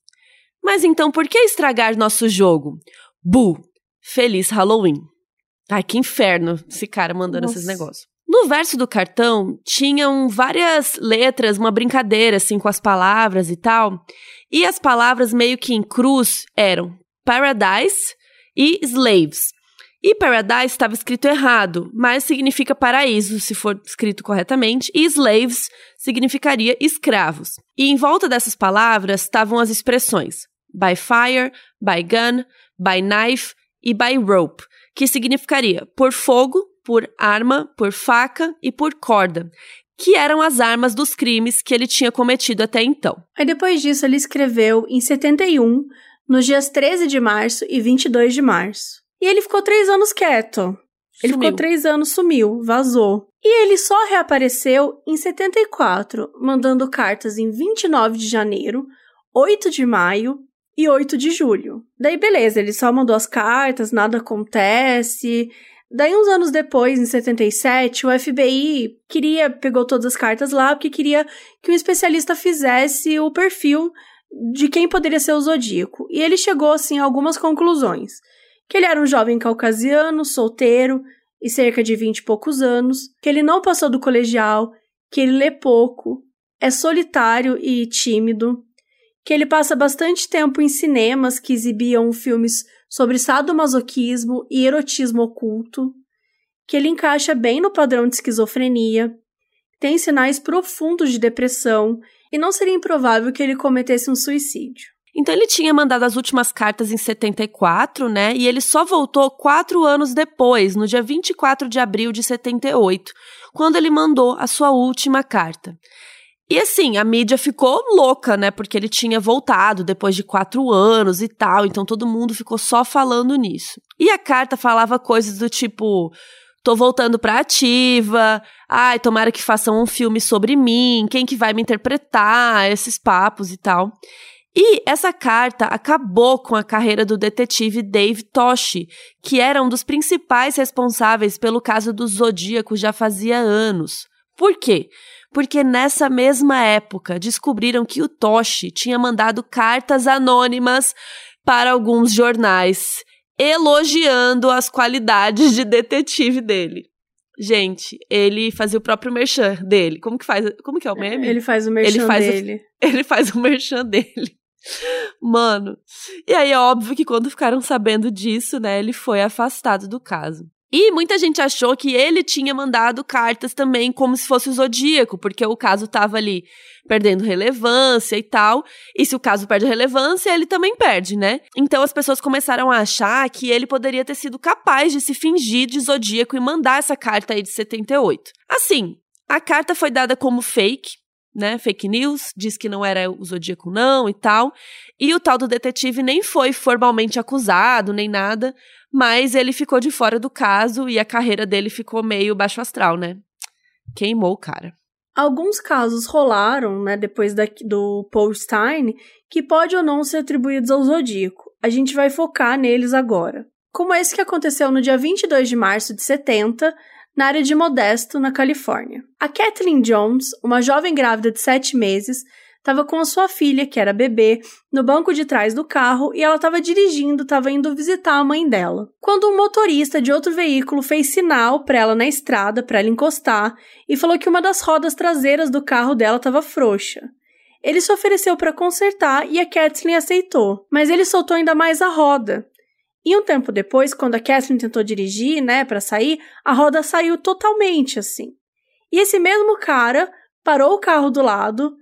S1: Mas então por que estragar nosso jogo? Bu! Feliz Halloween. Ai, que inferno esse cara mandando Nossa. esses negócios. No verso do cartão tinham várias letras, uma brincadeira assim com as palavras e tal. E as palavras meio que em cruz eram paradise e slaves. E Paradise estava escrito errado, mas significa paraíso se for escrito corretamente, e slaves significaria escravos. E em volta dessas palavras estavam as expressões by fire, by gun, by knife e by rope, que significaria por fogo, por arma, por faca e por corda, que eram as armas dos crimes que ele tinha cometido até então.
S2: Aí depois disso ele escreveu em 71, nos dias 13 de março e 22 de março. E ele ficou três anos quieto. Ele
S1: Sumiu.
S2: ficou três anos, sumiu, vazou. E ele só reapareceu em 74, mandando cartas em 29 de janeiro, 8 de maio e 8 de julho. Daí, beleza, ele só mandou as cartas, nada acontece. Daí, uns anos depois, em 77, o FBI queria, pegou todas as cartas lá, porque queria que um especialista fizesse o perfil de quem poderia ser o Zodíaco. E ele chegou, assim, a algumas conclusões. Que ele era um jovem caucasiano, solteiro, e cerca de 20 e poucos anos, que ele não passou do colegial, que ele lê pouco, é solitário e tímido, que ele passa bastante tempo em cinemas que exibiam filmes sobre sadomasoquismo e erotismo oculto, que ele encaixa bem no padrão de esquizofrenia, tem sinais profundos de depressão e não seria improvável que ele cometesse um suicídio.
S1: Então ele tinha mandado as últimas cartas em 74, né? E ele só voltou quatro anos depois, no dia 24 de abril de 78, quando ele mandou a sua última carta. E assim, a mídia ficou louca, né? Porque ele tinha voltado depois de quatro anos e tal, então todo mundo ficou só falando nisso. E a carta falava coisas do tipo. Tô voltando pra ativa. Ai, tomara que façam um filme sobre mim. Quem que vai me interpretar? Esses papos e tal. E essa carta acabou com a carreira do detetive Dave Toshi, que era um dos principais responsáveis pelo caso do Zodíaco já fazia anos. Por quê? Porque nessa mesma época descobriram que o Toshi tinha mandado cartas anônimas para alguns jornais, elogiando as qualidades de detetive dele. Gente, ele fazia o próprio merchan dele. Como que faz? Como que é o meme?
S2: Ele faz o merchan
S1: Ele faz o-
S2: dele. *laughs*
S1: Ele faz o merchan dele. Mano. E aí é óbvio que quando ficaram sabendo disso, né, ele foi afastado do caso. E muita gente achou que ele tinha mandado cartas também como se fosse o Zodíaco, porque o caso tava ali perdendo relevância e tal. E se o caso perde relevância, ele também perde, né? Então as pessoas começaram a achar que ele poderia ter sido capaz de se fingir de Zodíaco e mandar essa carta aí de 78. Assim, a carta foi dada como fake, né, fake news, diz que não era o Zodíaco não e tal. E o tal do detetive nem foi formalmente acusado, nem nada, mas ele ficou de fora do caso e a carreira dele ficou meio baixo astral, né? Queimou o cara.
S2: Alguns casos rolaram, né, depois da, do Paul Stein, que pode ou não ser atribuídos ao Zodíaco. A gente vai focar neles agora. Como esse que aconteceu no dia 22 de março de 70, na área de Modesto, na Califórnia. A Kathleen Jones, uma jovem grávida de 7 meses, estava com a sua filha, que era bebê, no banco de trás do carro e ela estava dirigindo, estava indo visitar a mãe dela. Quando um motorista de outro veículo fez sinal para ela na estrada para ela encostar e falou que uma das rodas traseiras do carro dela estava frouxa. Ele se ofereceu para consertar e a Kathleen aceitou, mas ele soltou ainda mais a roda. E um tempo depois, quando a Kathleen tentou dirigir, né, para sair, a roda saiu totalmente assim. E esse mesmo cara parou o carro do lado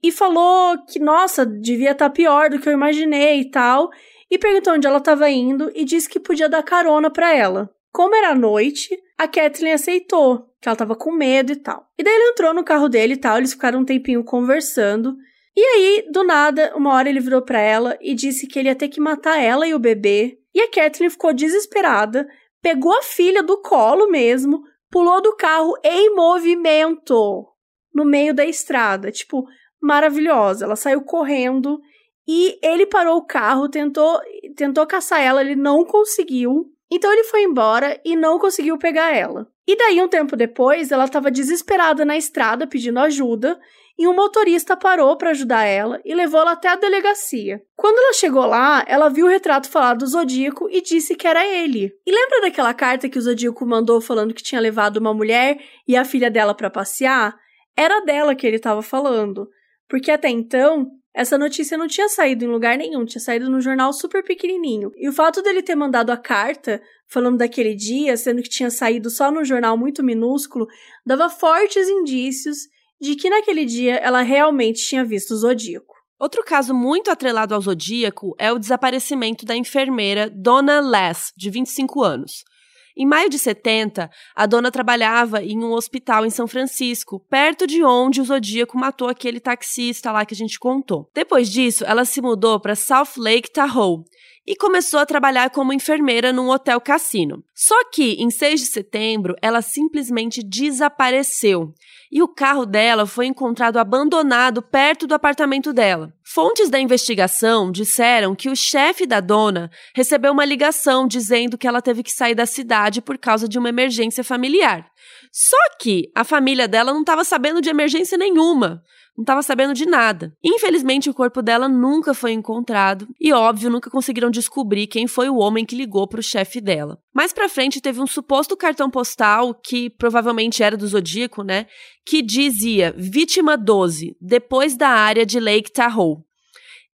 S2: e falou que, nossa, devia estar pior do que eu imaginei e tal, e perguntou onde ela estava indo e disse que podia dar carona para ela. Como era noite, a Kathleen aceitou, que ela estava com medo e tal. E daí ele entrou no carro dele e tal, eles ficaram um tempinho conversando. E aí, do nada, uma hora ele virou para ela e disse que ele ia ter que matar ela e o bebê. E a Kathleen ficou desesperada, pegou a filha do colo mesmo, pulou do carro em movimento no meio da estrada, tipo, maravilhosa. Ela saiu correndo e ele parou o carro, tentou tentou caçar ela, ele não conseguiu. Então ele foi embora e não conseguiu pegar ela. E daí um tempo depois, ela estava desesperada na estrada pedindo ajuda e um motorista parou para ajudar ela e levou ela até a delegacia. Quando ela chegou lá, ela viu o retrato falado do Zodíaco e disse que era ele. E lembra daquela carta que o Zodíaco mandou falando que tinha levado uma mulher e a filha dela para passear? Era dela que ele estava falando, porque até então essa notícia não tinha saído em lugar nenhum, tinha saído num jornal super pequenininho. E o fato dele ter mandado a carta falando daquele dia, sendo que tinha saído só num jornal muito minúsculo, dava fortes indícios de que naquele dia ela realmente tinha visto o Zodíaco.
S1: Outro caso muito atrelado ao Zodíaco é o desaparecimento da enfermeira Donna Lass, de 25 anos. Em maio de 70, a dona trabalhava em um hospital em São Francisco, perto de onde o Zodíaco matou aquele taxista lá que a gente contou. Depois disso, ela se mudou para South Lake Tahoe e começou a trabalhar como enfermeira num hotel cassino. Só que, em 6 de setembro, ela simplesmente desapareceu e o carro dela foi encontrado abandonado perto do apartamento dela. Fontes da investigação disseram que o chefe da dona recebeu uma ligação dizendo que ela teve que sair da cidade por causa de uma emergência familiar. Só que a família dela não estava sabendo de emergência nenhuma não estava sabendo de nada. Infelizmente, o corpo dela nunca foi encontrado e, óbvio, nunca conseguiram descobrir quem foi o homem que ligou para o chefe dela. Mais para frente, teve um suposto cartão postal que provavelmente era do Zodíaco, né? Que dizia vítima 12, depois da área de Lake Tahoe.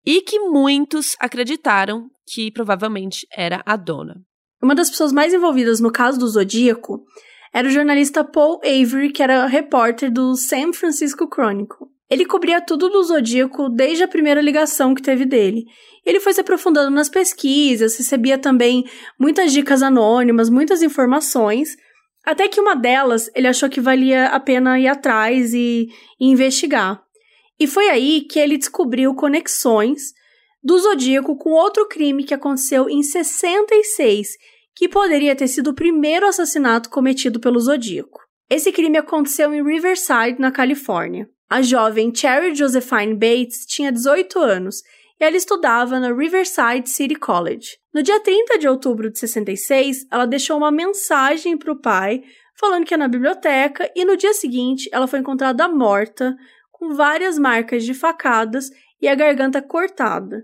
S1: E que muitos acreditaram que provavelmente era a dona.
S2: Uma das pessoas mais envolvidas no caso do Zodíaco era o jornalista Paul Avery, que era repórter do San Francisco Chronicle. Ele cobria tudo do Zodíaco desde a primeira ligação que teve dele. Ele foi se aprofundando nas pesquisas, recebia também muitas dicas anônimas, muitas informações, até que uma delas ele achou que valia a pena ir atrás e, e investigar. E foi aí que ele descobriu conexões do Zodíaco com outro crime que aconteceu em 66, que poderia ter sido o primeiro assassinato cometido pelo Zodíaco. Esse crime aconteceu em Riverside, na Califórnia. A jovem Cherry Josephine Bates tinha 18 anos e ela estudava na Riverside City College. No dia 30 de outubro de 66, ela deixou uma mensagem para o pai falando que ia na biblioteca e no dia seguinte ela foi encontrada morta, com várias marcas de facadas e a garganta cortada.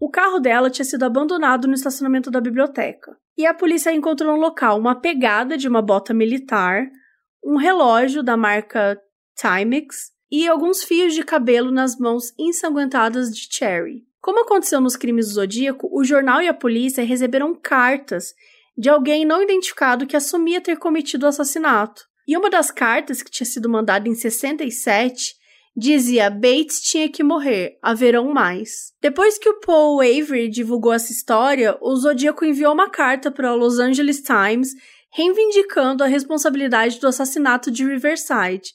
S2: O carro dela tinha sido abandonado no estacionamento da biblioteca. E a polícia encontrou no local uma pegada de uma bota militar, um relógio da marca Timex e alguns fios de cabelo nas mãos ensanguentadas de Cherry. Como aconteceu nos crimes do Zodíaco, o jornal e a polícia receberam cartas de alguém não identificado que assumia ter cometido o assassinato. E uma das cartas, que tinha sido mandada em 67, dizia Bates tinha que morrer, haverão mais. Depois que o Paul Avery divulgou essa história, o Zodíaco enviou uma carta para o Los Angeles Times reivindicando a responsabilidade do assassinato de Riverside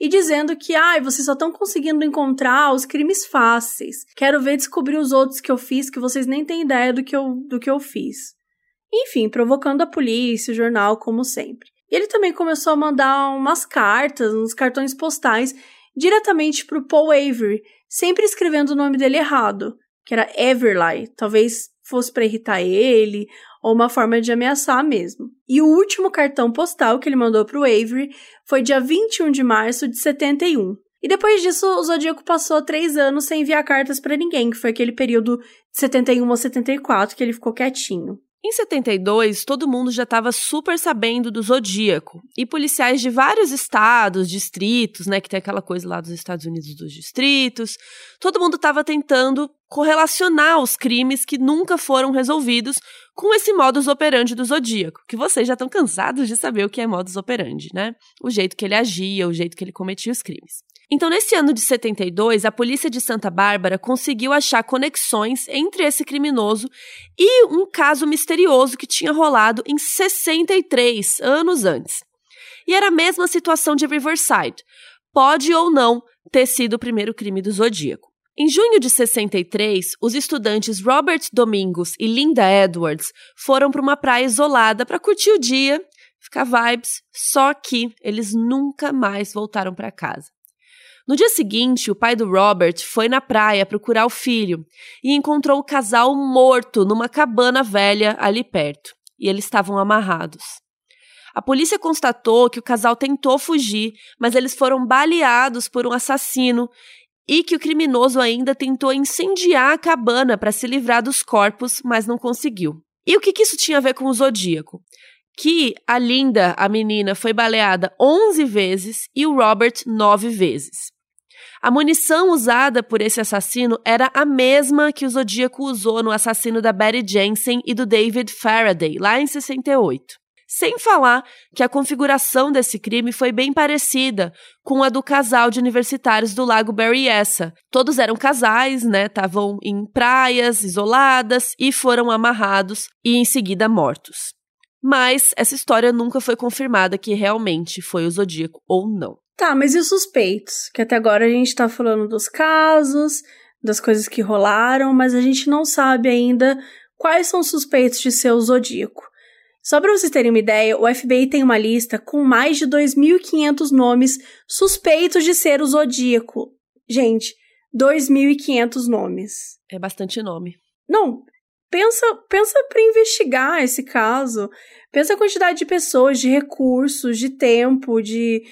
S2: e dizendo que, ai, ah, vocês só estão conseguindo encontrar os crimes fáceis. Quero ver descobrir os outros que eu fiz que vocês nem têm ideia do que eu, do que eu fiz. Enfim, provocando a polícia, o jornal, como sempre. Ele também começou a mandar umas cartas, uns cartões postais, diretamente para o Paul Avery, sempre escrevendo o nome dele errado, que era Everly. Talvez fosse para irritar ele, ou uma forma de ameaçar mesmo. E o último cartão postal que ele mandou para o Avery foi dia 21 de março de 71. E depois disso, o Zodíaco passou três anos sem enviar cartas para ninguém, que foi aquele período de 71 a 74 que ele ficou quietinho.
S1: Em 72, todo mundo já estava super sabendo do Zodíaco. E policiais de vários estados, distritos, né, que tem aquela coisa lá dos Estados Unidos dos distritos, todo mundo estava tentando correlacionar os crimes que nunca foram resolvidos com esse modus operandi do Zodíaco, que vocês já estão cansados de saber o que é modus operandi, né? O jeito que ele agia, o jeito que ele cometia os crimes. Então, nesse ano de 72, a polícia de Santa Bárbara conseguiu achar conexões entre esse criminoso e um caso misterioso que tinha rolado em 63 anos antes. E era a mesma situação de Riverside. Pode ou não ter sido o primeiro crime do Zodíaco. Em junho de 63, os estudantes Robert Domingos e Linda Edwards foram para uma praia isolada para curtir o dia, ficar vibes, só que eles nunca mais voltaram para casa. No dia seguinte, o pai do Robert foi na praia procurar o filho e encontrou o casal morto numa cabana velha ali perto. E eles estavam amarrados. A polícia constatou que o casal tentou fugir, mas eles foram baleados por um assassino e que o criminoso ainda tentou incendiar a cabana para se livrar dos corpos, mas não conseguiu. E o que, que isso tinha a ver com o Zodíaco? Que a Linda, a menina, foi baleada 11 vezes e o Robert 9 vezes. A munição usada por esse assassino era a mesma que o Zodíaco usou no assassino da Betty Jensen e do David Faraday, lá em 68. Sem falar que a configuração desse crime foi bem parecida com a do casal de universitários do Lago Berryessa. Todos eram casais, né? Estavam em praias isoladas e foram amarrados e em seguida mortos. Mas essa história nunca foi confirmada que realmente foi o Zodíaco ou não.
S2: Tá, mas e os suspeitos? Que até agora a gente tá falando dos casos, das coisas que rolaram, mas a gente não sabe ainda quais são os suspeitos de ser o Zodíaco. Só para vocês terem uma ideia, o FBI tem uma lista com mais de 2.500 nomes suspeitos de ser o Zodíaco. Gente, 2.500 nomes.
S1: É bastante nome.
S2: Não, pensa, pensa para investigar esse caso. Pensa a quantidade de pessoas, de recursos, de tempo, de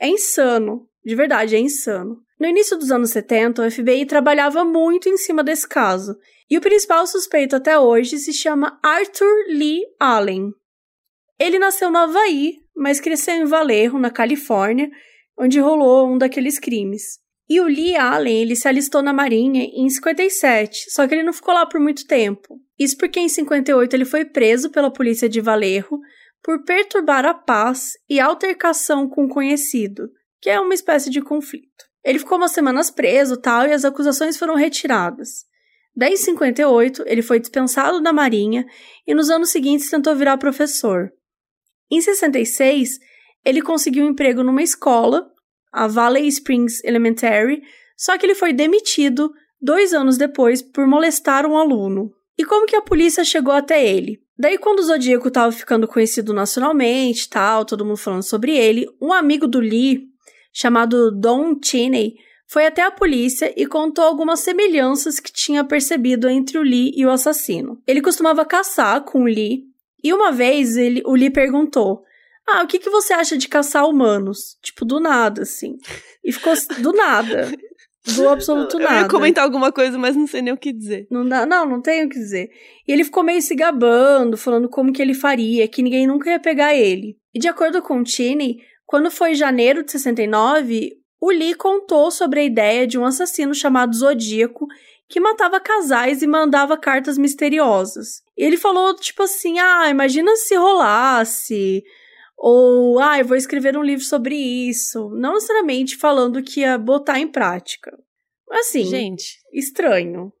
S2: é insano. De verdade, é insano. No início dos anos 70, o FBI trabalhava muito em cima desse caso. E o principal suspeito até hoje se chama Arthur Lee Allen. Ele nasceu no Havaí, mas cresceu em Vallejo, na Califórnia, onde rolou um daqueles crimes. E o Lee Allen, ele se alistou na Marinha em 57, só que ele não ficou lá por muito tempo. Isso porque em 58 ele foi preso pela polícia de Vallejo por perturbar a paz e altercação com um conhecido, que é uma espécie de conflito. Ele ficou umas semanas preso tal e as acusações foram retiradas. Daí, em 58, ele foi dispensado da Marinha e nos anos seguintes tentou virar professor. Em 66, ele conseguiu um emprego numa escola, a Valley Springs Elementary, só que ele foi demitido dois anos depois por molestar um aluno. E como que a polícia chegou até ele? Daí, quando o Zodíaco estava ficando conhecido nacionalmente, tal, todo mundo falando sobre ele, um amigo do Lee, chamado Don Cheney, foi até a polícia e contou algumas semelhanças que tinha percebido entre o Lee e o assassino. Ele costumava caçar com o Lee, e uma vez ele, o Lee perguntou: Ah, o que, que você acha de caçar humanos? Tipo, do nada, assim. E ficou do nada. *laughs* Do absoluto nada.
S1: Eu ia comentar alguma coisa, mas não sei nem o que dizer.
S2: Não, dá, não, não tenho o que dizer. E ele ficou meio se gabando, falando como que ele faria, que ninguém nunca ia pegar ele. E de acordo com o Cheney, quando foi janeiro de 69, o Lee contou sobre a ideia de um assassino chamado Zodíaco que matava casais e mandava cartas misteriosas. E ele falou, tipo assim, ah, imagina se rolasse, ou, ah, eu vou escrever um livro sobre isso. Não necessariamente falando que ia botar em prática. Assim,
S1: gente,
S2: estranho.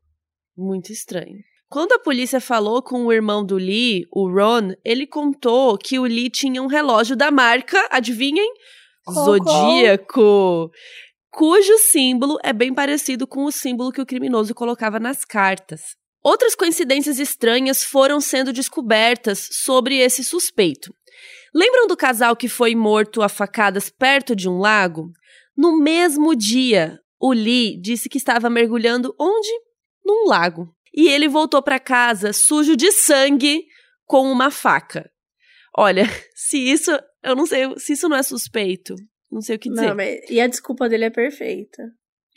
S1: Muito estranho. Quando a polícia falou com o irmão do Lee, o Ron, ele contou que o Lee tinha um relógio da marca, adivinhem?
S2: Qual,
S1: Zodíaco. Cujo símbolo é bem parecido com o símbolo que o criminoso colocava nas cartas. Outras coincidências estranhas foram sendo descobertas sobre esse suspeito. Lembram do casal que foi morto a facadas perto de um lago? No mesmo dia, o Lee disse que estava mergulhando onde? Num lago. E ele voltou para casa sujo de sangue com uma faca. Olha, *laughs* se isso, eu não sei, se isso não é suspeito, não sei o que dizer.
S2: Não, mas, e a desculpa dele é perfeita.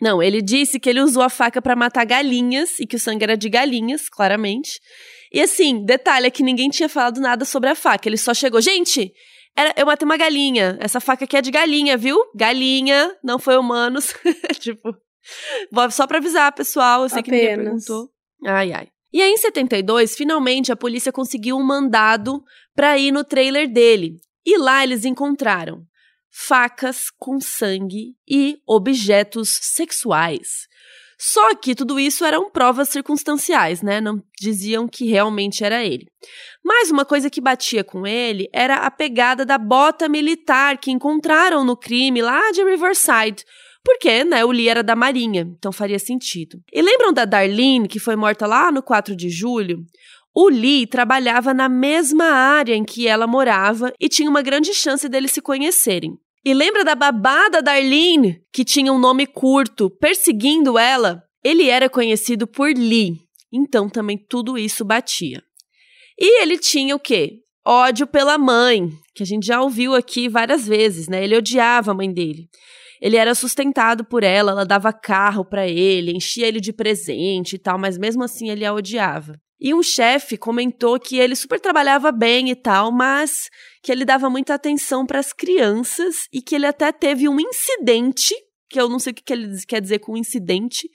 S1: Não, ele disse que ele usou a faca para matar galinhas e que o sangue era de galinhas, claramente. E assim, detalhe é que ninguém tinha falado nada sobre a faca. Ele só chegou, gente, era, eu matei uma galinha. Essa faca aqui é de galinha, viu? Galinha, não foi humanos. *laughs* tipo, só pra avisar, pessoal. Eu sei
S2: Apenas.
S1: que ninguém perguntou. Ai, ai. E aí, em 72, finalmente a polícia conseguiu um mandado pra ir no trailer dele. E lá eles encontraram facas com sangue e objetos sexuais. Só que tudo isso eram provas circunstanciais, né? Não diziam que realmente era ele. Mas uma coisa que batia com ele era a pegada da bota militar que encontraram no crime lá de Riverside. Porque, né, o Lee era da Marinha, então faria sentido. E lembram da Darlene, que foi morta lá no 4 de julho? O Lee trabalhava na mesma área em que ela morava e tinha uma grande chance deles se conhecerem. E lembra da babada Darlene, que tinha um nome curto, perseguindo ela? Ele era conhecido por Lee, então também tudo isso batia. E ele tinha o quê? Ódio pela mãe, que a gente já ouviu aqui várias vezes, né? Ele odiava a mãe dele. Ele era sustentado por ela, ela dava carro para ele, enchia ele de presente e tal, mas mesmo assim ele a odiava. E um chefe comentou que ele super trabalhava bem e tal, mas que ele dava muita atenção para as crianças e que ele até teve um incidente, que eu não sei o que ele quer dizer com incidente,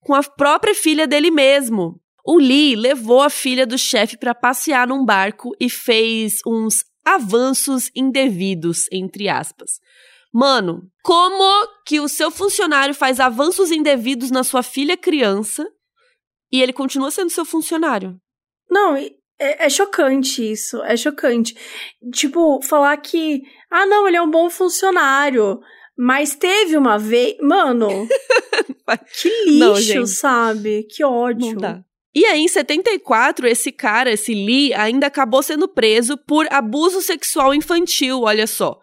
S1: com a própria filha dele mesmo. O Lee levou a filha do chefe para passear num barco e fez uns avanços indevidos, entre aspas. Mano, como que o seu funcionário faz avanços indevidos na sua filha criança e ele continua sendo seu funcionário.
S2: Não, e, É, é, chocante isso, é chocante. Tipo, falar que, ah, não, ele é um bom funcionário, mas teve uma vez. Mano, *laughs* que lixo, não, sabe? Que ódio.
S1: Não dá. E aí, em 74, esse cara, esse Lee, ainda acabou sendo preso por abuso sexual infantil, olha só,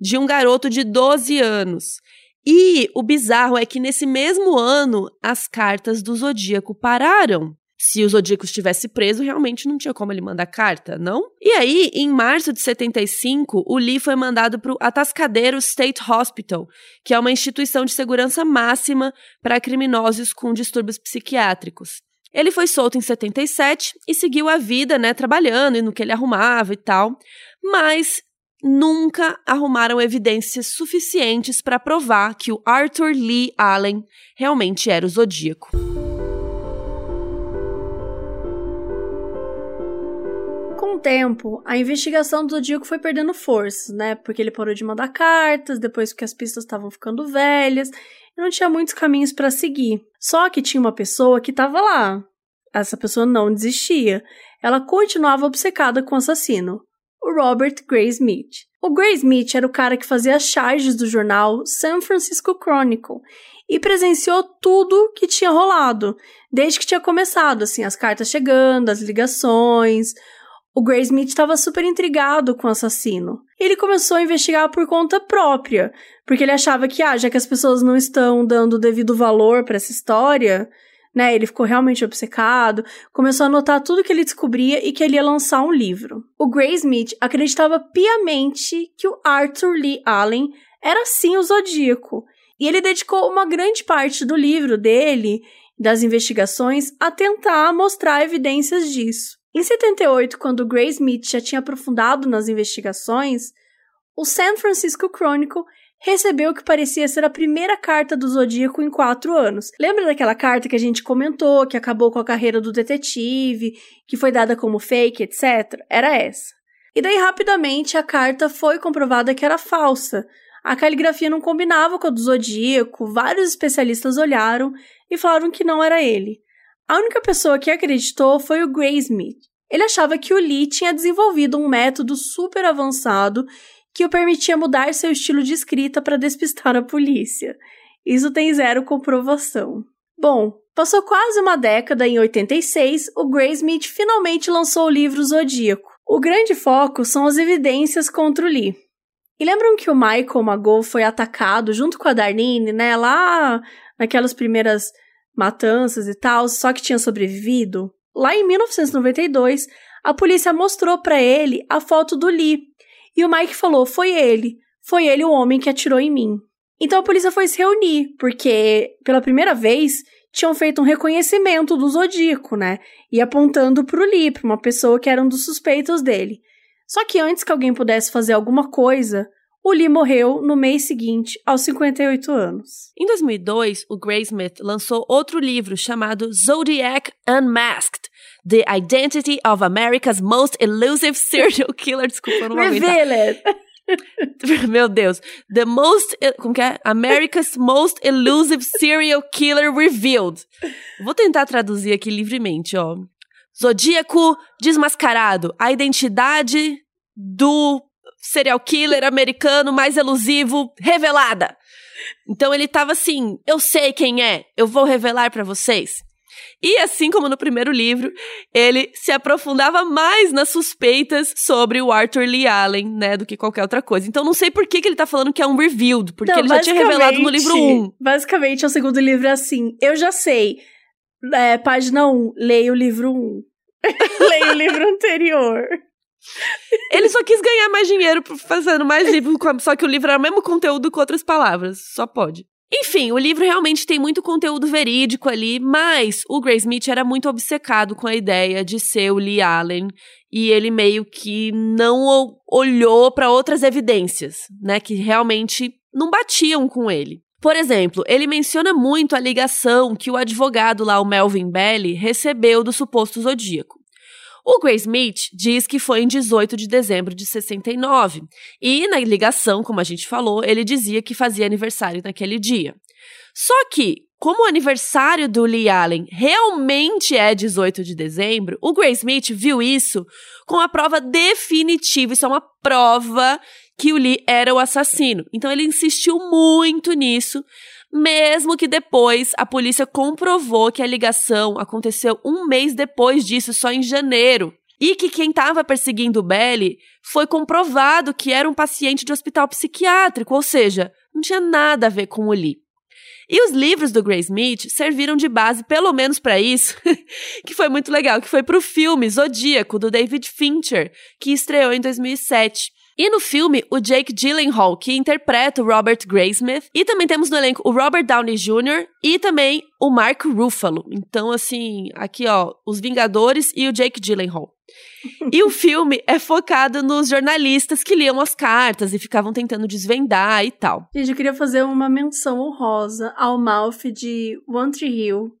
S1: de um garoto de 12 anos. E o bizarro é que nesse mesmo ano, as cartas do Zodíaco pararam. Se o Zodíaco estivesse preso, realmente não tinha como ele mandar carta, não? E aí, em março de 75, o Lee foi mandado para o Atascadero State Hospital, que é uma instituição de segurança máxima para criminosos com distúrbios psiquiátricos. Ele foi solto em 77 e seguiu a vida, né, trabalhando e no que ele arrumava e tal, mas nunca arrumaram evidências suficientes para provar que o Arthur Lee Allen realmente era o Zodíaco.
S2: Com o tempo, a investigação do Zodíaco foi perdendo força, né? Porque ele parou de mandar cartas, depois que as pistas estavam ficando velhas, e não tinha muitos caminhos para seguir. Só que tinha uma pessoa que estava lá. Essa pessoa não desistia. Ela continuava obcecada com o assassino, o Robert Gray Smith. O Gray Smith era o cara que fazia as charges do jornal San Francisco Chronicle e presenciou tudo que tinha rolado, desde que tinha começado, assim, as cartas chegando, as ligações. O Gray Smith estava super intrigado com o assassino. Ele começou a investigar por conta própria, porque ele achava que, ah, já que as pessoas não estão dando o devido valor para essa história, né? Ele ficou realmente obcecado, começou a anotar tudo que ele descobria e que ele ia lançar um livro. O Gray Smith acreditava piamente que o Arthur Lee Allen era sim o Zodíaco, e ele dedicou uma grande parte do livro dele, das investigações, a tentar mostrar evidências disso. Em 78, quando Gray Smith já tinha aprofundado nas investigações, o San Francisco Chronicle recebeu o que parecia ser a primeira carta do Zodíaco em quatro anos. Lembra daquela carta que a gente comentou, que acabou com a carreira do detetive, que foi dada como fake, etc? Era essa. E daí, rapidamente, a carta foi comprovada que era falsa. A caligrafia não combinava com a do Zodíaco, vários especialistas olharam e falaram que não era ele. A única pessoa que acreditou foi o Gray Smith. Ele achava que o Lee tinha desenvolvido um método super avançado que o permitia mudar seu estilo de escrita para despistar a polícia. Isso tem zero comprovação. Bom, passou quase uma década, em 86, o Graysmith finalmente lançou o livro Zodíaco. O grande foco são as evidências contra o Lee. E lembram que o Michael Magoo foi atacado junto com a Darlene, né, lá naquelas primeiras matanças e tal, só que tinha sobrevivido? Lá em 1992, a polícia mostrou para ele a foto do Lee, e o Mike falou: foi ele. Foi ele o homem que atirou em mim. Então a polícia foi se reunir, porque pela primeira vez tinham feito um reconhecimento do Zodíaco, né? E apontando pro Lee, pra uma pessoa que era um dos suspeitos dele. Só que antes que alguém pudesse fazer alguma coisa, o Lee morreu no mês seguinte, aos 58 anos.
S1: Em 2002, o Graysmith lançou outro livro chamado Zodiac Unmasked, The Identity of America's Most Elusive Serial Killer. Desculpa, não vou
S2: Reveal it. *laughs*
S1: Meu Deus. The most. Como que é? America's Most Elusive Serial Killer Revealed. Vou tentar traduzir aqui livremente, ó. Zodíaco desmascarado. A identidade do serial killer americano mais elusivo revelada. Então ele tava assim: eu sei quem é, eu vou revelar para vocês. E assim como no primeiro livro, ele se aprofundava mais nas suspeitas sobre o Arthur Lee Allen, né, do que qualquer outra coisa. Então não sei por que, que ele tá falando que é um revealed, porque não, ele já tinha revelado no livro 1.
S2: Basicamente, o segundo livro é assim, eu já sei, é, página 1, leia o livro 1. *laughs* leia o livro anterior.
S1: Ele só quis ganhar mais dinheiro fazendo mais livro, só que o livro era o mesmo conteúdo com outras palavras. Só pode. Enfim, o livro realmente tem muito conteúdo verídico ali, mas o Gray Smith era muito obcecado com a ideia de ser o Lee Allen e ele meio que não olhou para outras evidências, né, que realmente não batiam com ele. Por exemplo, ele menciona muito a ligação que o advogado lá, o Melvin Belly, recebeu do suposto zodíaco. O Gray Smith diz que foi em 18 de dezembro de 69. E na ligação, como a gente falou, ele dizia que fazia aniversário naquele dia. Só que como o aniversário do Lee Allen realmente é 18 de dezembro, o Gray Smith viu isso com a prova definitiva. Isso é uma prova que o Lee era o assassino. Então ele insistiu muito nisso, mesmo que depois a polícia comprovou que a ligação aconteceu um mês depois disso, só em janeiro. E que quem estava perseguindo o Belly foi comprovado que era um paciente de hospital psiquiátrico, ou seja, não tinha nada a ver com o Lee. E os livros do Gray Smith serviram de base, pelo menos para isso, *laughs* que foi muito legal, que foi para o filme Zodíaco, do David Fincher, que estreou em 2007. E no filme, o Jake Gyllenhaal, que interpreta o Robert Graysmith. E também temos no elenco o Robert Downey Jr. e também o Mark Ruffalo. Então, assim, aqui ó, os Vingadores e o Jake Gyllenhaal. E o filme é focado nos jornalistas que liam as cartas e ficavam tentando desvendar e tal.
S2: Gente, eu queria fazer uma menção honrosa ao Mouth de One Tree Hill,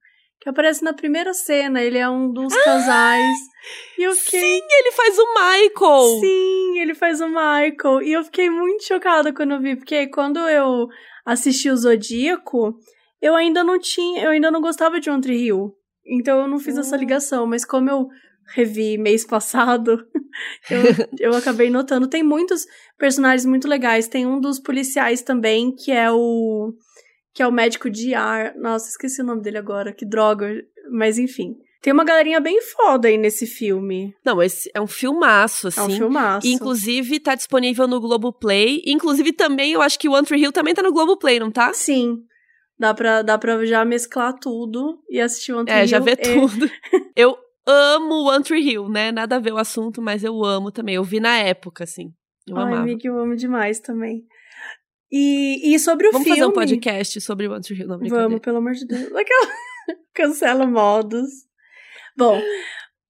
S2: que aparece na primeira cena. Ele é um dos ah, casais.
S1: E eu fiquei... Sim, ele faz o Michael!
S2: Sim, ele faz o Michael. E eu fiquei muito chocada quando eu vi, porque quando eu assisti o Zodíaco, eu ainda não tinha, eu ainda não gostava de One Tree Hill. Então eu não fiz essa hum. ligação, mas como eu revi mês passado, *laughs* eu, *laughs* eu acabei notando. Tem muitos personagens muito legais. Tem um dos policiais também, que é o. Que é o médico de ar. Nossa, esqueci o nome dele agora, que droga. Mas enfim. Tem uma galerinha bem foda aí nesse filme.
S1: Não, esse é um filmaço, assim. É
S2: um assim. filmaço.
S1: E, inclusive, tá disponível no Globoplay. Inclusive, também, eu acho que o One Tree Hill também tá no Globoplay, não tá?
S2: Sim. Dá pra, dá pra já mesclar tudo e assistir One Tree
S1: é,
S2: Hill.
S1: É, já vê tudo. *laughs* eu amo One Tree Hill, né? Nada a ver o assunto, mas eu amo também. Eu vi na época, assim. Eu
S2: Ai,
S1: amava.
S2: amiga, eu amo demais também. E, e sobre o
S1: Vamos
S2: filme...
S1: Vamos fazer um podcast sobre One Tree Hill, não,
S2: Vamos, pelo amor de Deus. *laughs* Cancela modos. Bom,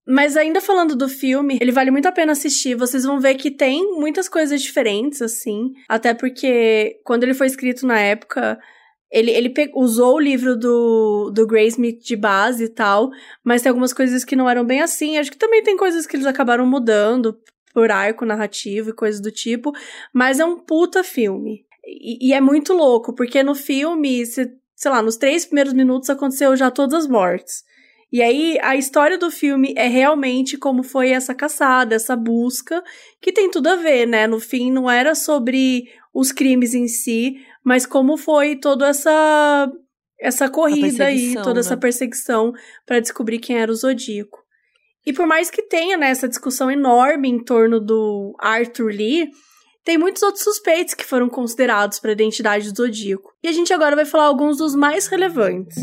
S2: mas ainda falando do filme, ele vale muito a pena assistir. Vocês vão ver que tem muitas coisas diferentes, assim. Até porque quando ele foi escrito na época, ele, ele usou o livro do, do Graysmith de base e tal, mas tem algumas coisas que não eram bem assim. Acho que também tem coisas que eles acabaram mudando por arco narrativo e coisas do tipo, mas é um puta filme. E, e é muito louco, porque no filme, se, sei lá, nos três primeiros minutos aconteceu já todas as mortes. E aí, a história do filme é realmente como foi essa caçada, essa busca, que tem tudo a ver, né? No fim, não era sobre os crimes em si, mas como foi toda essa essa corrida aí, toda né? essa perseguição para descobrir quem era o Zodíaco. E por mais que tenha né, essa discussão enorme em torno do Arthur Lee, tem muitos outros suspeitos que foram considerados para a identidade do Zodíaco. E a gente agora vai falar alguns dos mais relevantes.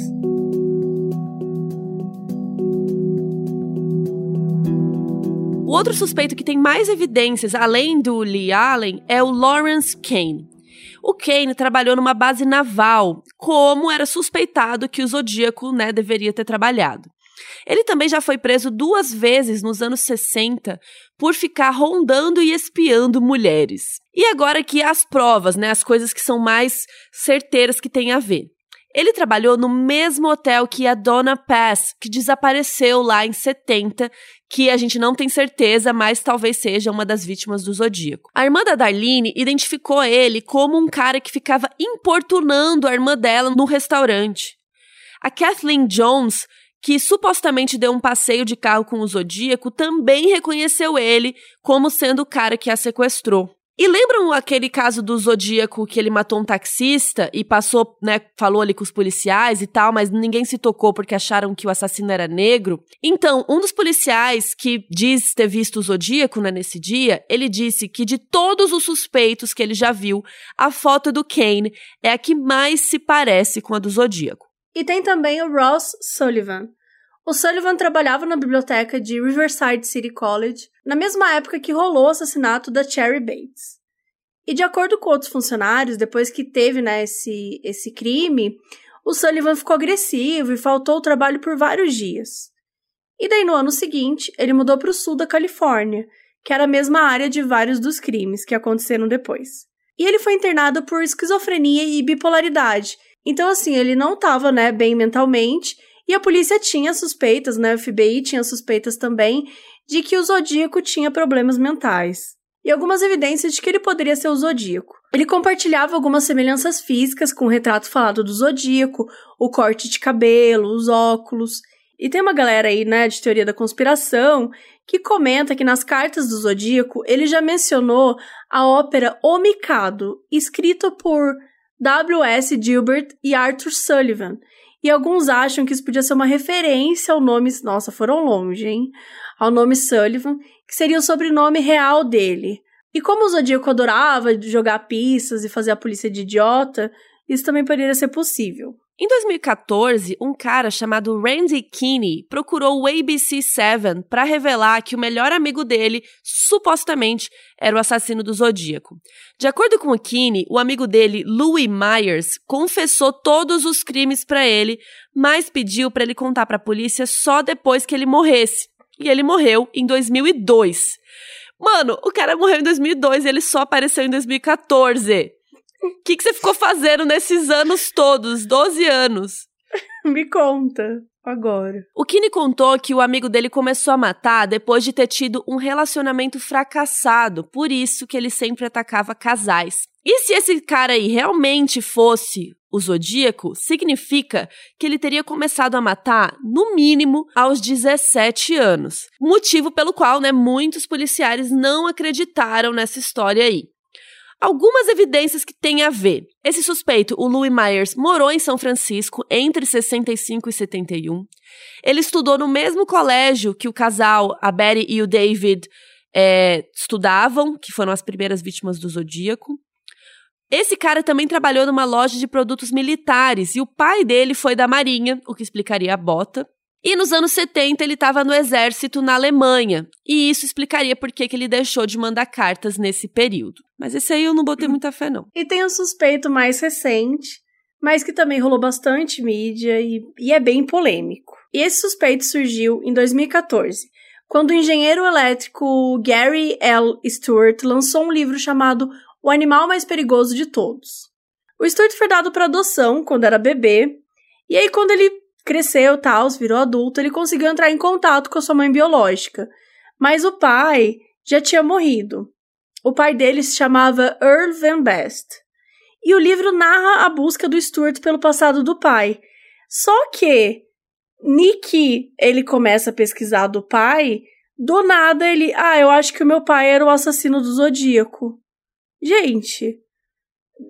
S1: O outro suspeito que tem mais evidências além do Lee Allen é o Lawrence Kane. O Kane trabalhou numa base naval, como era suspeitado que o Zodíaco né, deveria ter trabalhado. Ele também já foi preso duas vezes nos anos 60 por ficar rondando e espiando mulheres. E agora que as provas, né, as coisas que são mais certeiras que tem a ver. Ele trabalhou no mesmo hotel que a Donna Pass, que desapareceu lá em 70, que a gente não tem certeza, mas talvez seja uma das vítimas do Zodíaco. A irmã da Darlene identificou ele como um cara que ficava importunando a irmã dela no restaurante. A Kathleen Jones, que supostamente deu um passeio de carro com o Zodíaco, também reconheceu ele como sendo o cara que a sequestrou. E lembram aquele caso do Zodíaco que ele matou um taxista e passou, né, falou ali com os policiais e tal, mas ninguém se tocou porque acharam que o assassino era negro? Então, um dos policiais que diz ter visto o Zodíaco né, nesse dia, ele disse que de todos os suspeitos que ele já viu, a foto do Kane é a que mais se parece com a do Zodíaco.
S2: E tem também o Ross Sullivan. O Sullivan trabalhava na biblioteca de Riverside City College na mesma época que rolou o assassinato da Cherry Bates. E de acordo com outros funcionários, depois que teve né, esse, esse crime, o Sullivan ficou agressivo e faltou ao trabalho por vários dias. E daí no ano seguinte, ele mudou para o sul da Califórnia, que era a mesma área de vários dos crimes que aconteceram depois. E ele foi internado por esquizofrenia e bipolaridade. Então, assim, ele não estava né, bem mentalmente e a polícia tinha suspeitas, né? O FBI tinha suspeitas também de que o Zodíaco tinha problemas mentais. e algumas evidências de que ele poderia ser o Zodíaco. Ele compartilhava algumas semelhanças físicas com o retrato falado do Zodíaco, o corte de cabelo, os óculos. E tem uma galera aí, né, de teoria da conspiração, que comenta que nas cartas do Zodíaco ele já mencionou a ópera O Mikado, escrita por W.S. Gilbert e Arthur Sullivan. E alguns acham que isso podia ser uma referência ao nome. Nossa, foram longe, hein? Ao nome Sullivan, que seria o sobrenome real dele. E como o Zodíaco adorava jogar pistas e fazer a polícia de idiota, isso também poderia ser possível.
S1: Em 2014, um cara chamado Randy Kinney procurou o ABC7 para revelar que o melhor amigo dele, supostamente, era o assassino do Zodíaco. De acordo com o Kinney, o amigo dele, Louis Myers, confessou todos os crimes para ele, mas pediu para ele contar para a polícia só depois que ele morresse. E ele morreu em 2002. Mano, o cara morreu em 2002 e ele só apareceu em 2014. O que, que você ficou fazendo nesses anos todos? 12 anos. *laughs*
S2: Me conta agora.
S1: O Kini contou que o amigo dele começou a matar depois de ter tido um relacionamento fracassado, por isso que ele sempre atacava casais. E se esse cara aí realmente fosse o Zodíaco, significa que ele teria começado a matar, no mínimo, aos 17 anos. Motivo pelo qual, né, muitos policiais não acreditaram nessa história aí algumas evidências que têm a ver. Esse suspeito, o Louis Myers, morou em São Francisco entre 65 e 71. Ele estudou no mesmo colégio que o casal, a Betty e o David, é, estudavam, que foram as primeiras vítimas do Zodíaco. Esse cara também trabalhou numa loja de produtos militares e o pai dele foi da Marinha, o que explicaria a bota. E nos anos 70 ele estava no exército na Alemanha, e isso explicaria por que, ele deixou de mandar cartas nesse período. Mas esse aí eu não botei muita fé, não.
S2: E tem um suspeito mais recente, mas que também rolou bastante mídia e, e é bem polêmico. E esse suspeito surgiu em 2014, quando o engenheiro elétrico Gary L. Stewart lançou um livro chamado O Animal Mais Perigoso de Todos. O Stewart foi dado para adoção quando era bebê, e aí quando ele cresceu, tal, virou adulto, ele conseguiu entrar em contato com a sua mãe biológica. Mas o pai já tinha morrido. O pai dele se chamava Earl Van Best. E o livro narra a busca do Stuart pelo passado do pai. Só que Nick, ele começa a pesquisar do pai, do nada ele, ah, eu acho que o meu pai era o assassino do Zodíaco. Gente,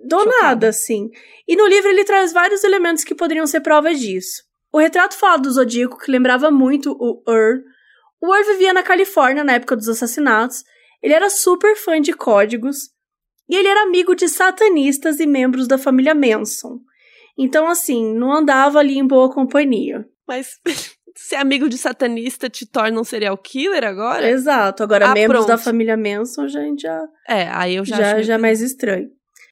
S2: do Chocada. nada, assim. E no livro ele traz vários elementos que poderiam ser prova disso. O retrato falado do Zodíaco, que lembrava muito o Ur. O Ur vivia na Califórnia na época dos assassinatos. Ele era super fã de códigos. E ele era amigo de satanistas e membros da família Manson. Então, assim, não andava ali em boa companhia.
S1: Mas *laughs* ser amigo de satanista te torna um serial killer agora?
S2: Exato. Agora, ah, membros pronto. da família Manson já, já.
S1: É, aí eu já
S2: Já, já é mais estranho.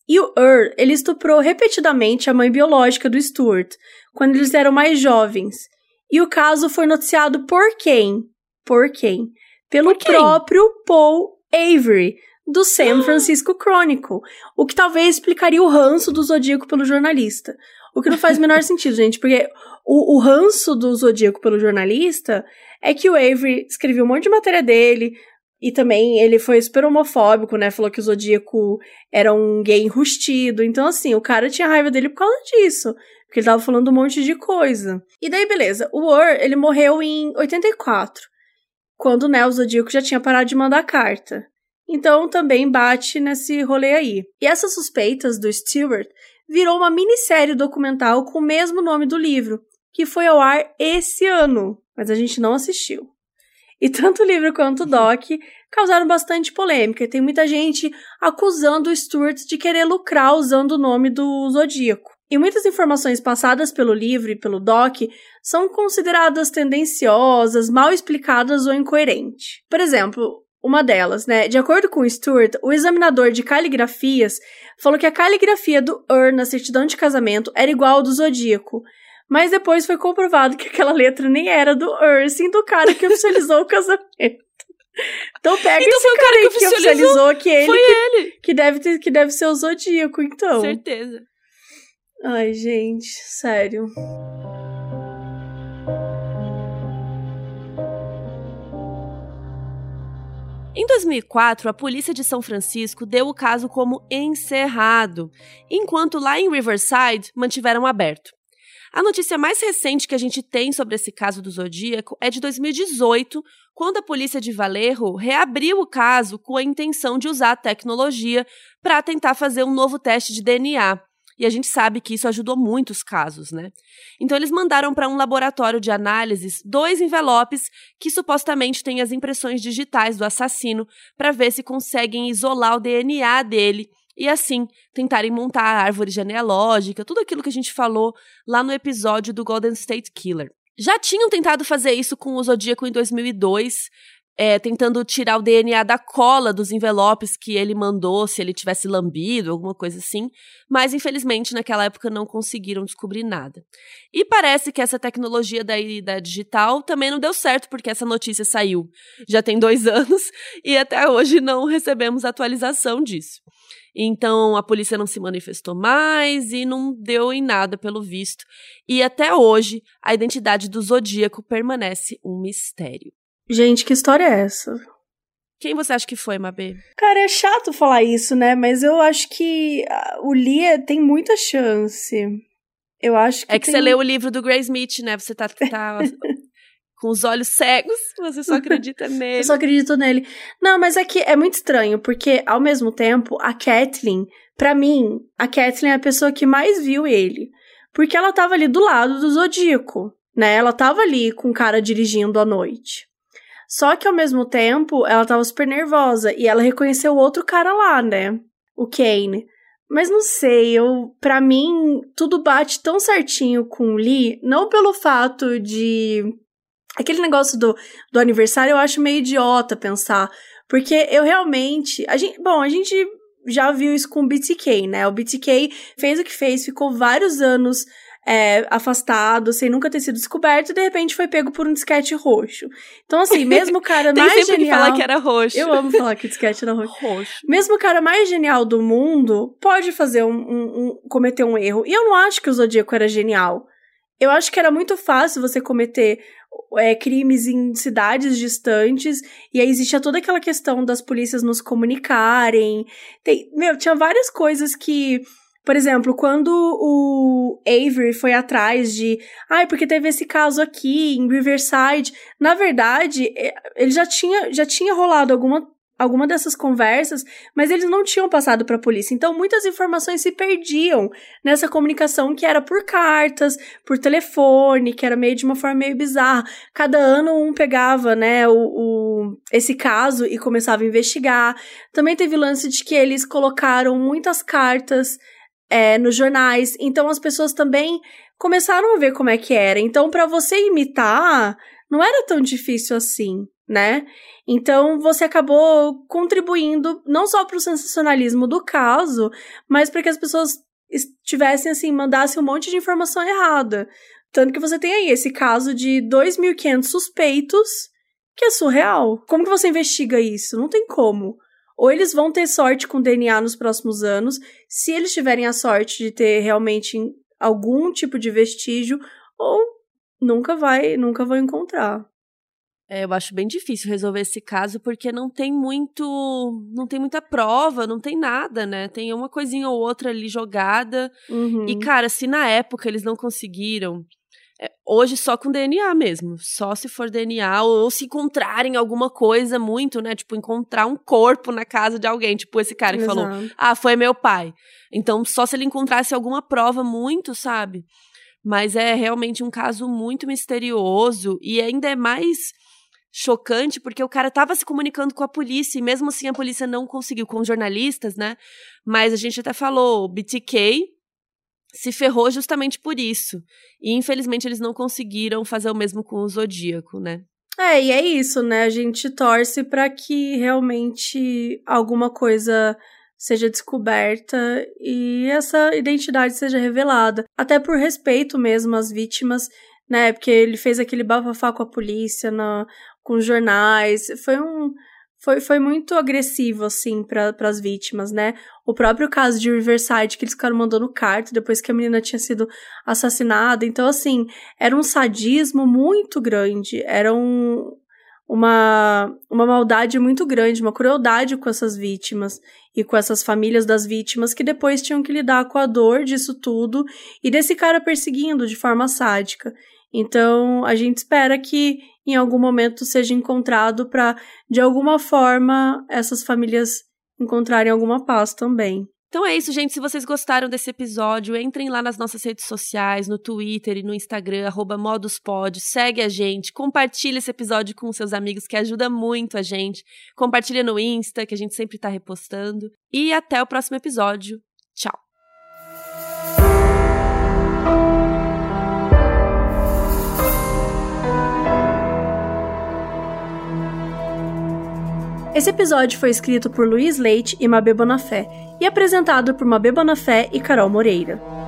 S2: E o Ur, ele estuprou repetidamente a mãe biológica do Stuart, quando eles eram mais jovens. E o caso foi noticiado por quem? Por quem? Pelo por quem? próprio Paul Avery, do San Francisco Chronicle, o que talvez explicaria o ranço do Zodíaco pelo jornalista. O que não faz o menor *laughs* sentido, gente, porque o, o ranço do Zodíaco pelo jornalista é que o Avery escreveu um monte de matéria dele, e também ele foi super homofóbico, né? Falou que o Zodíaco era um gay enrustido. Então, assim, o cara tinha raiva dele por causa disso. Porque ele tava falando um monte de coisa. E daí, beleza. O War, ele morreu em 84. Quando, né, o Zodíaco já tinha parado de mandar carta. Então, também bate nesse rolê aí. E essas suspeitas do Stewart virou uma minissérie documental com o mesmo nome do livro, que foi ao ar esse ano. Mas a gente não assistiu. E tanto o livro quanto o doc causaram bastante polêmica. Tem muita gente acusando o Stuart de querer lucrar usando o nome do Zodíaco. E muitas informações passadas pelo livro e pelo doc são consideradas tendenciosas, mal explicadas ou incoerentes. Por exemplo, uma delas, né? De acordo com o Stuart, o examinador de caligrafias falou que a caligrafia do Ur na certidão de casamento era igual ao do Zodíaco, mas depois foi comprovado que aquela letra nem era do Ursin, do cara que oficializou o *laughs* casamento. Então pega então, esse cara, cara que, que oficializou, que ele,
S1: foi
S2: que,
S1: ele.
S2: Que deve, ter, que deve ser o Zodíaco, então.
S1: Certeza.
S2: Ai, gente, sério.
S1: Em 2004, a polícia de São Francisco deu o caso como encerrado, enquanto lá em Riverside mantiveram aberto. A notícia mais recente que a gente tem sobre esse caso do Zodíaco é de 2018, quando a polícia de Valerro reabriu o caso com a intenção de usar a tecnologia para tentar fazer um novo teste de DNA. E a gente sabe que isso ajudou muitos casos, né? Então eles mandaram para um laboratório de análises dois envelopes que supostamente têm as impressões digitais do assassino para ver se conseguem isolar o DNA dele e assim tentarem montar a árvore genealógica, tudo aquilo que a gente falou lá no episódio do Golden State Killer. Já tinham tentado fazer isso com o Zodíaco em 2002, é, tentando tirar o DNA da cola dos envelopes que ele mandou, se ele tivesse lambido, alguma coisa assim, mas infelizmente naquela época não conseguiram descobrir nada. E parece que essa tecnologia da, da digital também não deu certo, porque essa notícia saiu já tem dois *laughs* anos e até hoje não recebemos atualização disso. Então a polícia não se manifestou mais e não deu em nada pelo visto. E até hoje a identidade do Zodíaco permanece um mistério.
S2: Gente, que história é essa?
S1: Quem você acha que foi, Mabê?
S2: Cara, é chato falar isso, né? Mas eu acho que ah, o Lia tem muita chance. Eu acho que.
S1: É que
S2: tem...
S1: você leu o livro do Gray Smith, né? Você tá, tá *laughs* com os olhos cegos, *laughs* você só acredita *laughs* nele.
S2: Eu só acredito nele. Não, mas é que é muito estranho, porque ao mesmo tempo, a Kathleen, para mim, a Kathleen é a pessoa que mais viu ele. Porque ela tava ali do lado do Zodíaco, né? Ela tava ali com o cara dirigindo à noite. Só que ao mesmo tempo, ela tava super nervosa e ela reconheceu o outro cara lá, né? O Kane. Mas não sei, eu, para mim, tudo bate tão certinho com o Lee, não pelo fato de Aquele negócio do, do aniversário eu acho meio idiota pensar. Porque eu realmente. A gente, bom, a gente já viu isso com o BTK, né? O BTK fez o que fez, ficou vários anos é, afastado, sem nunca ter sido descoberto, e de repente foi pego por um disquete roxo. Então, assim, mesmo o cara *laughs*
S1: Tem
S2: mais
S1: sempre
S2: genial.
S1: que falar que era roxo.
S2: Eu amo falar que o disquete era roxo.
S1: roxo.
S2: Mesmo o cara mais genial do mundo pode fazer um, um, um, cometer um erro. E eu não acho que o Zodíaco era genial. Eu acho que era muito fácil você cometer é, crimes em cidades distantes, e aí existia toda aquela questão das polícias nos comunicarem. Tem, meu, tinha várias coisas que. Por exemplo, quando o Avery foi atrás de. Ai, ah, porque teve esse caso aqui em Riverside. Na verdade, é, ele já tinha, já tinha rolado alguma alguma dessas conversas, mas eles não tinham passado para a polícia. Então muitas informações se perdiam nessa comunicação que era por cartas, por telefone, que era meio de uma forma meio bizarra. Cada ano um pegava, né, o, o esse caso e começava a investigar. Também teve lance de que eles colocaram muitas cartas é, nos jornais, então as pessoas também começaram a ver como é que era. Então para você imitar não era tão difícil assim, né? Então você acabou contribuindo não só para o sensacionalismo do caso, mas para que as pessoas tivessem assim, mandassem um monte de informação errada. Tanto que você tem aí esse caso de 2.500 suspeitos, que é surreal. Como que você investiga isso? Não tem como. Ou eles vão ter sorte com DNA nos próximos anos, se eles tiverem a sorte de ter realmente algum tipo de vestígio, ou nunca vai, nunca vão encontrar.
S1: É, eu acho bem difícil resolver esse caso porque não tem muito, não tem muita prova, não tem nada, né? Tem uma coisinha ou outra ali jogada.
S2: Uhum.
S1: E cara, se na época eles não conseguiram, é, hoje só com DNA mesmo, só se for DNA ou, ou, se encontrarem alguma coisa muito, né? Tipo encontrar um corpo na casa de alguém, tipo esse cara que
S2: Exato.
S1: falou: "Ah, foi meu pai". Então, só se ele encontrasse alguma prova muito, sabe? Mas é realmente um caso muito misterioso e ainda é mais chocante, porque o cara tava se comunicando com a polícia, e mesmo assim a polícia não conseguiu, com os jornalistas, né? Mas a gente até falou, o BTK se ferrou justamente por isso. E infelizmente eles não conseguiram fazer o mesmo com o Zodíaco, né?
S2: É, e é isso, né? A gente torce para que realmente alguma coisa seja descoberta e essa identidade seja revelada. Até por respeito mesmo às vítimas, né? Porque ele fez aquele bafafá com a polícia na, com jornais. Foi um. Foi, foi muito agressivo, assim, para as vítimas, né? O próprio caso de Riverside, que eles ficaram mandando carta depois que a menina tinha sido assassinada. Então, assim, era um sadismo muito grande. Era um, uma, uma maldade muito grande, uma crueldade com essas vítimas e com essas famílias das vítimas que depois tinham que lidar com a dor disso tudo e desse cara perseguindo de forma sádica. Então, a gente espera que em algum momento seja encontrado para, de alguma forma, essas famílias encontrarem alguma paz também.
S1: Então é isso, gente. Se vocês gostaram desse episódio, entrem lá nas nossas redes sociais, no Twitter e no Instagram, moduspod, segue a gente, compartilha esse episódio com seus amigos, que ajuda muito a gente. Compartilha no Insta, que a gente sempre tá repostando. E até o próximo episódio.
S2: Esse episódio foi escrito por Luiz Leite e Mabê Bonafé e apresentado por Mabê Bonafé e Carol Moreira.